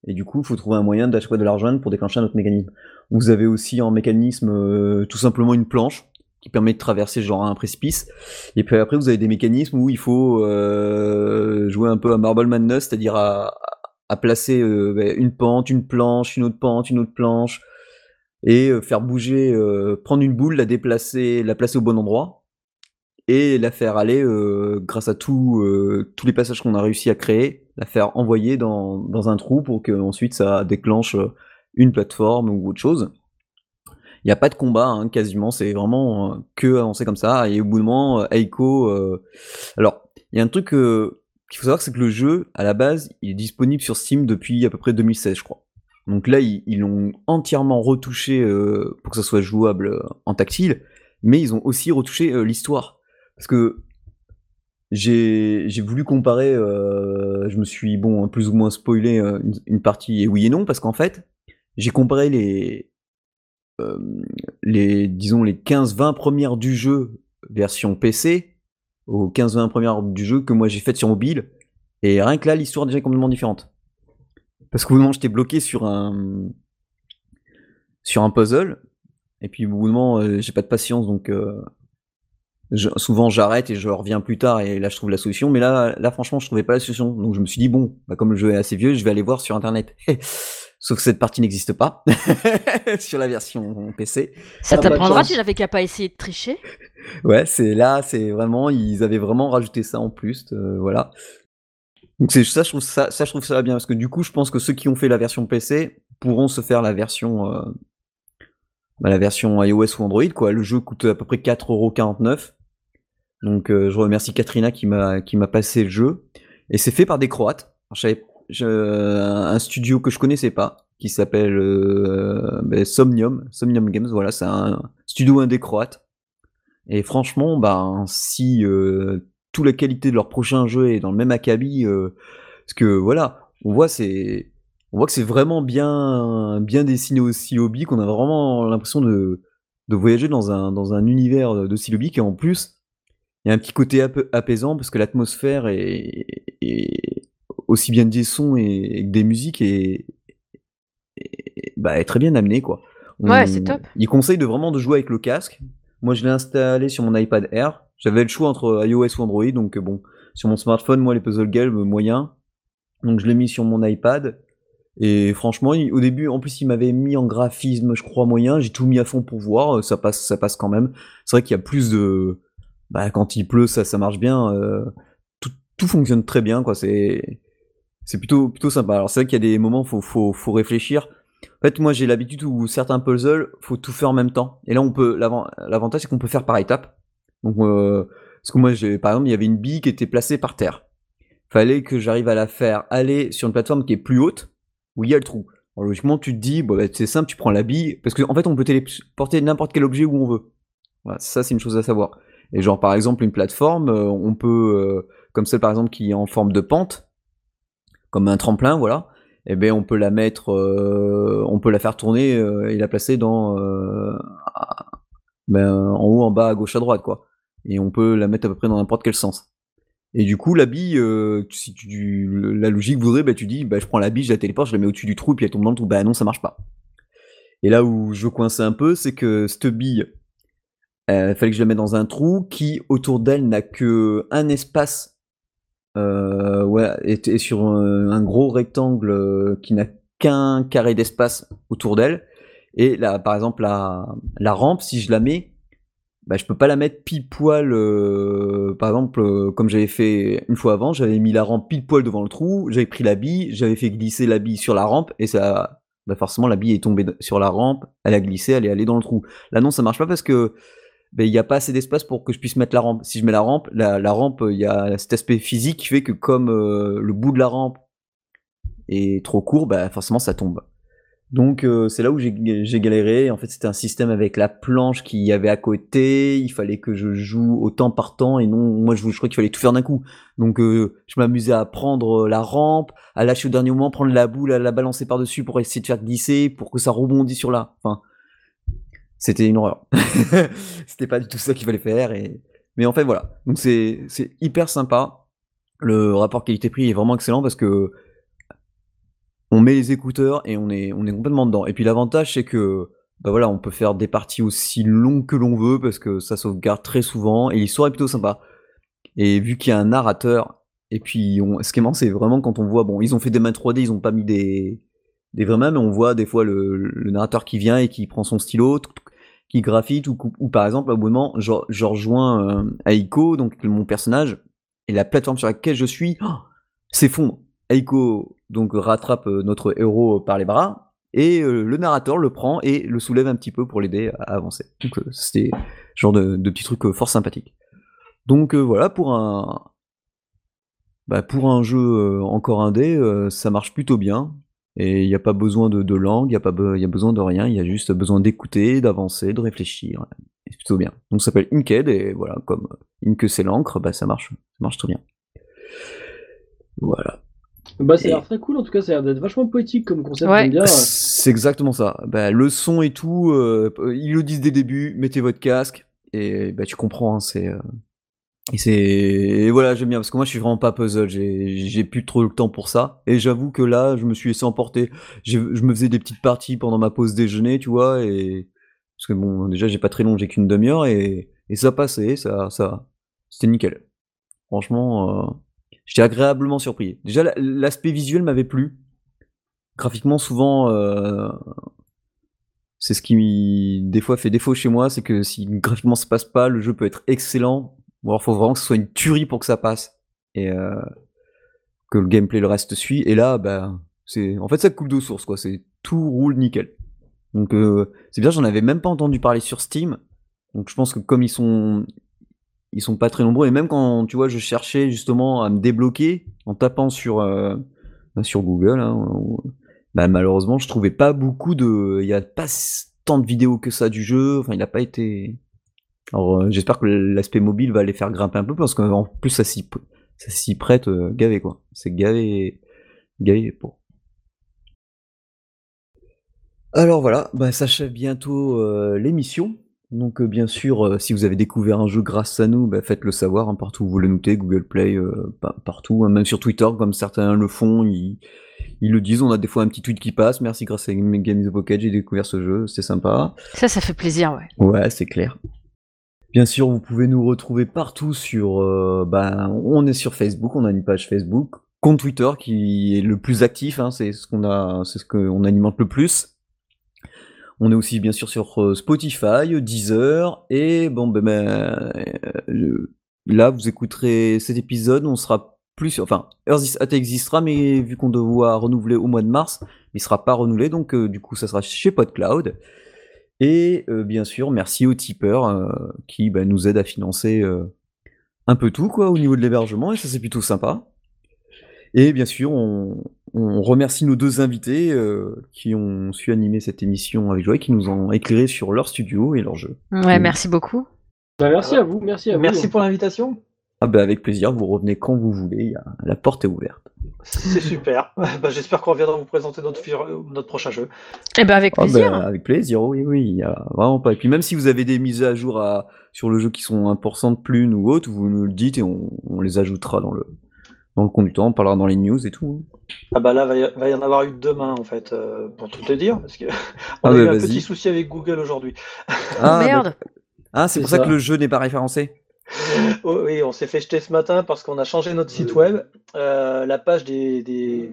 et du coup il faut trouver un moyen d'acheter de la rejoindre pour déclencher un autre mécanisme. Vous avez aussi en mécanisme euh, tout simplement une planche qui permet de traverser genre un précipice, et puis après vous avez des mécanismes où il faut euh, jouer un peu à Marble Madness, c'est-à-dire à, à placer euh, ben, une pente, une planche, une autre pente, une autre planche, et euh, faire bouger, euh, prendre une boule, la déplacer, la placer au bon endroit et la faire aller euh, grâce à tout, euh, tous les passages qu'on a réussi à créer, la faire envoyer dans, dans un trou pour que ensuite ça déclenche euh, une plateforme ou autre chose. Il n'y a pas de combat hein, quasiment, c'est vraiment euh, que avancer comme ça. Et au bout de moment, euh, Eiko. euh, Alors, il y a un truc qu'il faut savoir, c'est que le jeu, à la base, il est disponible sur Steam depuis à peu près 2016, je crois. Donc là, ils l'ont entièrement retouché pour que ça soit jouable en tactile, mais ils ont aussi retouché l'histoire. Parce que j'ai voulu comparer, euh, je me suis bon plus ou moins spoilé euh, une, une partie et oui et non, parce qu'en fait, j'ai comparé les, euh, les disons les 15-20 premières du jeu version PC aux 15-20 premières du jeu que moi j'ai faites sur mobile, et rien que là, l'histoire déjà est complètement différente. Parce qu'au bout d'un moment, j'étais bloqué sur un sur un puzzle, et puis au bout d'un moment, euh, j'ai pas de patience, donc euh, je- souvent j'arrête et je reviens plus tard, et là je trouve la solution. Mais là, là franchement, je trouvais pas la solution, donc je me suis dit bon, bah, comme le jeu est assez vieux, je vais aller voir sur internet. Sauf que cette partie n'existe pas sur la version PC. Ça Ah, de t'apprendra si j'avais qu'à pas essayer de tricher. Ouais, c'est là, c'est vraiment, ils avaient vraiment rajouté ça en plus, euh, voilà. Donc c'est ça, je trouve ça, ça, je trouve ça bien parce que du coup, je pense que ceux qui ont fait la version PC pourront se faire la version, euh, bah, la version iOS ou Android, quoi. Le jeu coûte à peu près 4,49€. Donc euh, je remercie Katrina qui m'a qui m'a passé le jeu et c'est fait par des Croates. Alors, je un studio que je connaissais pas qui s'appelle euh, ben, Somnium, Somnium Games. Voilà, c'est un studio indé croate. Et franchement, ben, si euh, toute la qualité de leur prochain jeu est dans le même acabit, euh, parce que voilà, on voit c'est, on voit que c'est vraiment bien, bien dessiné au Silobi, qu'on a vraiment l'impression de, de voyager dans un, dans un univers de Silobi, et en plus, il y a un petit côté ap- apaisant parce que l'atmosphère est, est aussi bien des sons et, que des musiques et, et- bah, est très bien amenée quoi. Ouais, c'est top. Il conseille de vraiment de jouer avec le casque. Moi, je l'ai installé sur mon iPad Air. J'avais le choix entre iOS ou Android, donc euh, bon, sur mon smartphone, moi, les puzzle games, moyen. Donc, je l'ai mis sur mon iPad. Et franchement, au début, en plus, il m'avait mis en graphisme, je crois, moyen. J'ai tout mis à fond pour voir. euh, Ça passe, ça passe quand même. C'est vrai qu'il y a plus de. Bah, quand il pleut, ça, ça marche bien. euh, tout, tout fonctionne très bien, quoi. C'est, c'est plutôt, plutôt sympa. Alors, c'est vrai qu'il y a des moments, faut, faut, faut réfléchir. En fait, moi, j'ai l'habitude où certains puzzles, faut tout faire en même temps. Et là, on peut, l'avan- l'avantage, c'est qu'on peut faire par étapes. Donc, euh, parce que moi, j'ai, par exemple, il y avait une bille qui était placée par terre. Fallait que j'arrive à la faire aller sur une plateforme qui est plus haute, où il y a le trou. Alors, logiquement, tu te dis, bah, c'est simple, tu prends la bille, parce qu'en en fait, on peut téléporter n'importe quel objet où on veut. Voilà, ça, c'est une chose à savoir. Et genre, par exemple, une plateforme, euh, on peut, euh, comme celle, par exemple, qui est en forme de pente, comme un tremplin, voilà eh ben on peut la mettre, euh, on peut la faire tourner et la placer dans ben, en haut, en bas, à gauche, à droite, quoi. Et on peut la mettre à peu près dans n'importe quel sens. Et du coup, la bille, euh, si tu, la logique voudrait, ben, tu dis, ben, je prends la bille, je la téléporte, je la mets au-dessus du trou, puis elle tombe dans le trou. Ben non, ça marche pas. Et là où je coince un peu, c'est que cette bille, il fallait que je la mette dans un trou qui, autour d'elle, n'a que un espace euh, ouais, est sur un, un gros rectangle euh, qui n'a qu'un carré d'espace autour d'elle. Et là, par exemple, la, la rampe, si je la mets, bah, je peux pas la mettre pile poil. euh, par exemple, euh, comme j'avais fait une fois avant, j'avais mis la rampe pile poil devant le trou, j'avais pris la bille, j'avais fait glisser la bille sur la rampe, et ça, bah forcément, la bille est tombée sur la rampe, elle a glissé, elle est allée dans le trou. Là, non, ça marche pas parce que ben, il n'y a pas assez d'espace pour que je puisse mettre la rampe. Si je mets la rampe, la, rampe, il y a cet aspect physique qui fait que comme euh, le bout de la rampe est trop court, bah, forcément ça tombe. Donc euh, c'est là où j'ai galéré. En fait, c'était un système avec la planche qu'il y avait à côté. Il fallait que je joue au temps par temps et non, moi je, je crois qu'il fallait tout faire d'un coup. Donc euh, je m'amusais à prendre la rampe, à lâcher au dernier moment, prendre la boule, à la balancer par dessus pour essayer de faire glisser, pour que ça rebondisse sur là. Enfin, c'était une horreur. c'était pas du tout ça qu'il fallait faire. Et... Mais en fait, voilà. Donc c'est hyper sympa. Le rapport qualité-prix est vraiment excellent parce que on met les écouteurs et on est, complètement dedans. Et puis l'avantage, c'est que bah voilà, on peut faire des parties aussi longues que l'on veut parce que ça sauvegarde très souvent et l'histoire est plutôt sympa. Et vu qu'il y a un narrateur, et puis ce qui est marrant, c'est vraiment quand on voit, bon, ils ont fait des mains 3D, ils ont pas mis des, des vrais mèmes, on voit des fois le, narrateur qui vient et qui prend son stylo, qui graffite, ou, par exemple, un moment, je, je rejoins euh, Aiko, donc mon personnage, et la plateforme sur laquelle je suis oh, s'effondre. Aiko donc rattrape euh, notre héros par les bras, et euh, le narrateur le prend et le soulève un petit peu pour l'aider à avancer. Donc euh, c'était genre de, de petits trucs euh, fort sympathiques. Donc euh, voilà, pour un, bah, pour un jeu euh, encore indé, euh, ça marche plutôt bien. Et il n'y a pas besoin de, langue, il n'y a, pas y a besoin de rien, il y a juste besoin d'écouter, d'avancer, de réfléchir. C'est plutôt bien. Donc ça s'appelle Inked, et voilà, comme Ink c'est l'encre, bah, ça marche, ça marche très bien. Voilà. Bah, ça a l'air très cool, en tout cas, ça a l'air d'être vachement poétique comme concept, Ouais. j'aime bien. C'est exactement ça. Bah, le son et tout, euh, ils le disent dès le début, mettez votre casque, et bah, tu comprends, hein, c'est... euh, Et c'est et voilà, j'aime bien parce que moi je suis vraiment pas puzzle, j'ai j'ai plus trop le temps pour ça et j'avoue que là, je me suis laissé emporter. Je me faisais des petites parties pendant ma pause déjeuner, tu vois et parce que bon, déjà j'ai pas très long, j'ai qu'une demi-heure et et ça passait, ça ça c'était nickel. Franchement, euh, j'étais agréablement surpris. Déjà la- l'aspect visuel m'avait plu. Graphiquement souvent euh, c'est ce qui des fois fait défaut chez moi, c'est que si graphiquement ça passe pas, le jeu peut être excellent, ou alors faut vraiment que ce soit une tuerie pour que ça passe et euh, que le gameplay le reste suit. Et là, bah, c'est en fait ça coule de source quoi. C'est tout roule nickel. Donc euh, c'est bien, j'en avais même pas entendu parler sur Steam. Donc je pense que comme ils sont ils sont pas très nombreux et même quand tu vois je cherchais justement à me débloquer en tapant sur euh, bah, sur Google, hein, bah, malheureusement je trouvais pas beaucoup de, il y a pas tant de vidéos que ça du jeu. Enfin il a pas été. Alors euh, j'espère que l'aspect mobile va les faire grimper un peu parce qu'en plus ça s'y ça s'y prête euh, gavé quoi. C'est gavé gavé pour. Alors voilà, bah, s'achève bientôt l'émission. Donc euh, bien sûr, euh, si vous avez découvert un jeu grâce à nous, bah, faites-le savoir hein, partout où vous le notez, Google Play, euh, pa- partout, hein, même sur Twitter comme certains le font, ils, ils le disent. On a des fois un petit tweet qui passe. Merci, grâce à Games of Pocket, j'ai découvert ce jeu, c'est sympa. Ça, ça fait plaisir, ouais. Ouais, c'est clair. Bien sûr, vous pouvez nous retrouver partout sur. ben, on est sur Facebook, on a une page Facebook, compte Twitter qui est le plus actif. hein, c'est ce qu'on a, c'est ce qu'on alimente le plus. On est aussi bien sûr sur euh, Spotify, Deezer et bon ben, ben, euh, là vous écouterez cet épisode, on sera plus sur, enfin Earth is At existera mais vu qu'on doit renouveler au mois de mars, il sera pas renouvelé donc euh, du coup ça sera chez PodCloud. Et bien sûr, merci aux tipeurs qui bah, nous aident à financer un peu tout quoi au niveau de l'hébergement et ça c'est plutôt sympa. Et bien sûr, on, on remercie nos deux invités euh, qui ont su animer cette émission avec joie et qui nous ont éclairé sur leur studio et leur jeu. Ouais, merci beaucoup. Bah, merci à vous, merci à vous. Merci pour l'invitation. Ah bah avec plaisir, vous revenez quand vous voulez, il y a- la porte est ouverte. C'est super. Bah, J'espère qu'on reviendra vous présenter notre, prochain jeu. Eh ben, avec Ah plaisir. bah, avec plaisir, oui, oui, il y a vraiment pas. Et puis même si vous avez des mises à jour à, sur le jeu qui sont 1% de plus ou autres, vous nous le dites et on, on les ajoutera dans le, dans le compte du temps, on parlera dans les news et tout. Ah bah là, va y, va y en avoir eu demain en fait, euh, pour tout te dire, parce que on Ah a bah, eu un petit souci avec Google aujourd'hui. Ah, Merde. d'accord. Ah, c'est C'est pour ça, ça. que le jeu n'est pas référencé. Oh, oui, on s'est fait jeter ce matin parce qu'on a changé notre site web. Euh, la page des, des-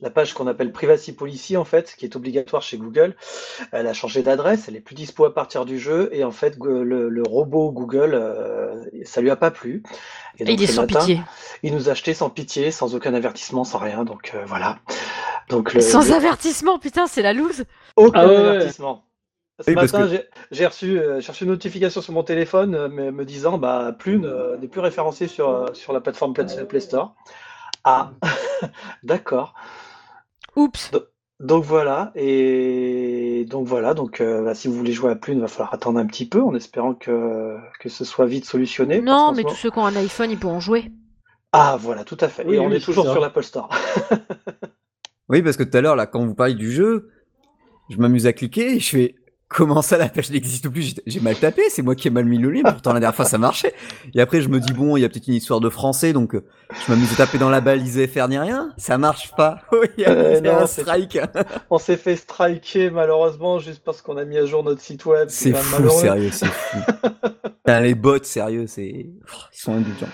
la page qu'on appelle Privacy Policy en fait, qui est obligatoire chez Google, elle a changé d'adresse, elle est plus dispo à partir du jeu et en fait le, le robot Google, euh, ça lui a pas plu. Et donc, il est sans matin, pitié. Il nous a acheté sans pitié, sans aucun avertissement, sans rien. Donc euh, voilà. Donc le, Sans le- avertissement, putain, c'est la loose. aucun Ah ouais, avertissement. Ce Oui, matin, que- j'ai- reçu, euh, j'ai reçu une notification sur mon téléphone euh, me, me disant bah, Plune euh, n'est plus référencé sur, euh, sur la plateforme Play, Play Store. Ah, d'accord. Oups. Donc voilà, et donc voilà, donc euh, bah, si vous voulez jouer à Plune, il va falloir attendre un petit peu en espérant que, que ce soit vite solutionné. Non, mais ce tous ceux qui ont un iPhone, ils pourront jouer. Ah voilà, tout à fait. Oui, et on est toujours ça. sur l'Apple Store. Oui, parce que tout à l'heure, là, quand vous parliez du jeu, je m'amuse à cliquer et je fais comment ça la page n'existe plus? J'ai- mal tapé, c'est moi qui ai mal mis le lien, pourtant la dernière fois ça marchait. Et après, je me dis bon, il y a peut-être une histoire de français, donc euh, je m'amuse à taper dans la balise FR ni rien. Ça marche pas. Il y a Euh, non, un strike. On s'est fait striker malheureusement juste parce qu'on a mis à jour notre site web. C'est fou, malheureux. sérieux, c'est fou. Les bots, sérieux, c'est. Ils sont indulgents.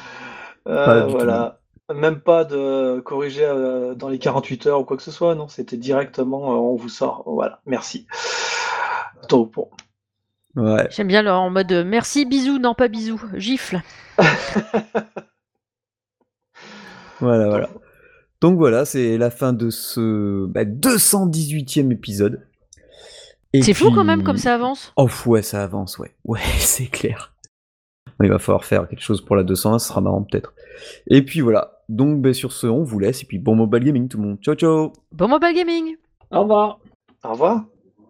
Euh, voilà. Même pas de corriger euh, dans les 48 heures ou quoi que ce soit, non, c'était directement, on vous sort. Voilà, merci. Donc, bon. Ouais. J'aime bien leur en mode euh, merci, bisous, non pas bisous, gifle. Voilà, voilà. Donc voilà, c'est la fin de ce bah, 218e épisode. Et C'est fou quand même comme ça avance. Oh ouais, ça avance, ouais. Ouais, c'est clair. Il va falloir faire quelque chose pour la 201, ce sera marrant peut-être. Et puis voilà. Donc bah, sur ce, on vous laisse. Et puis bon mobile gaming tout le monde. Ciao ciao Bon mobile gaming Au revoir. Au revoir.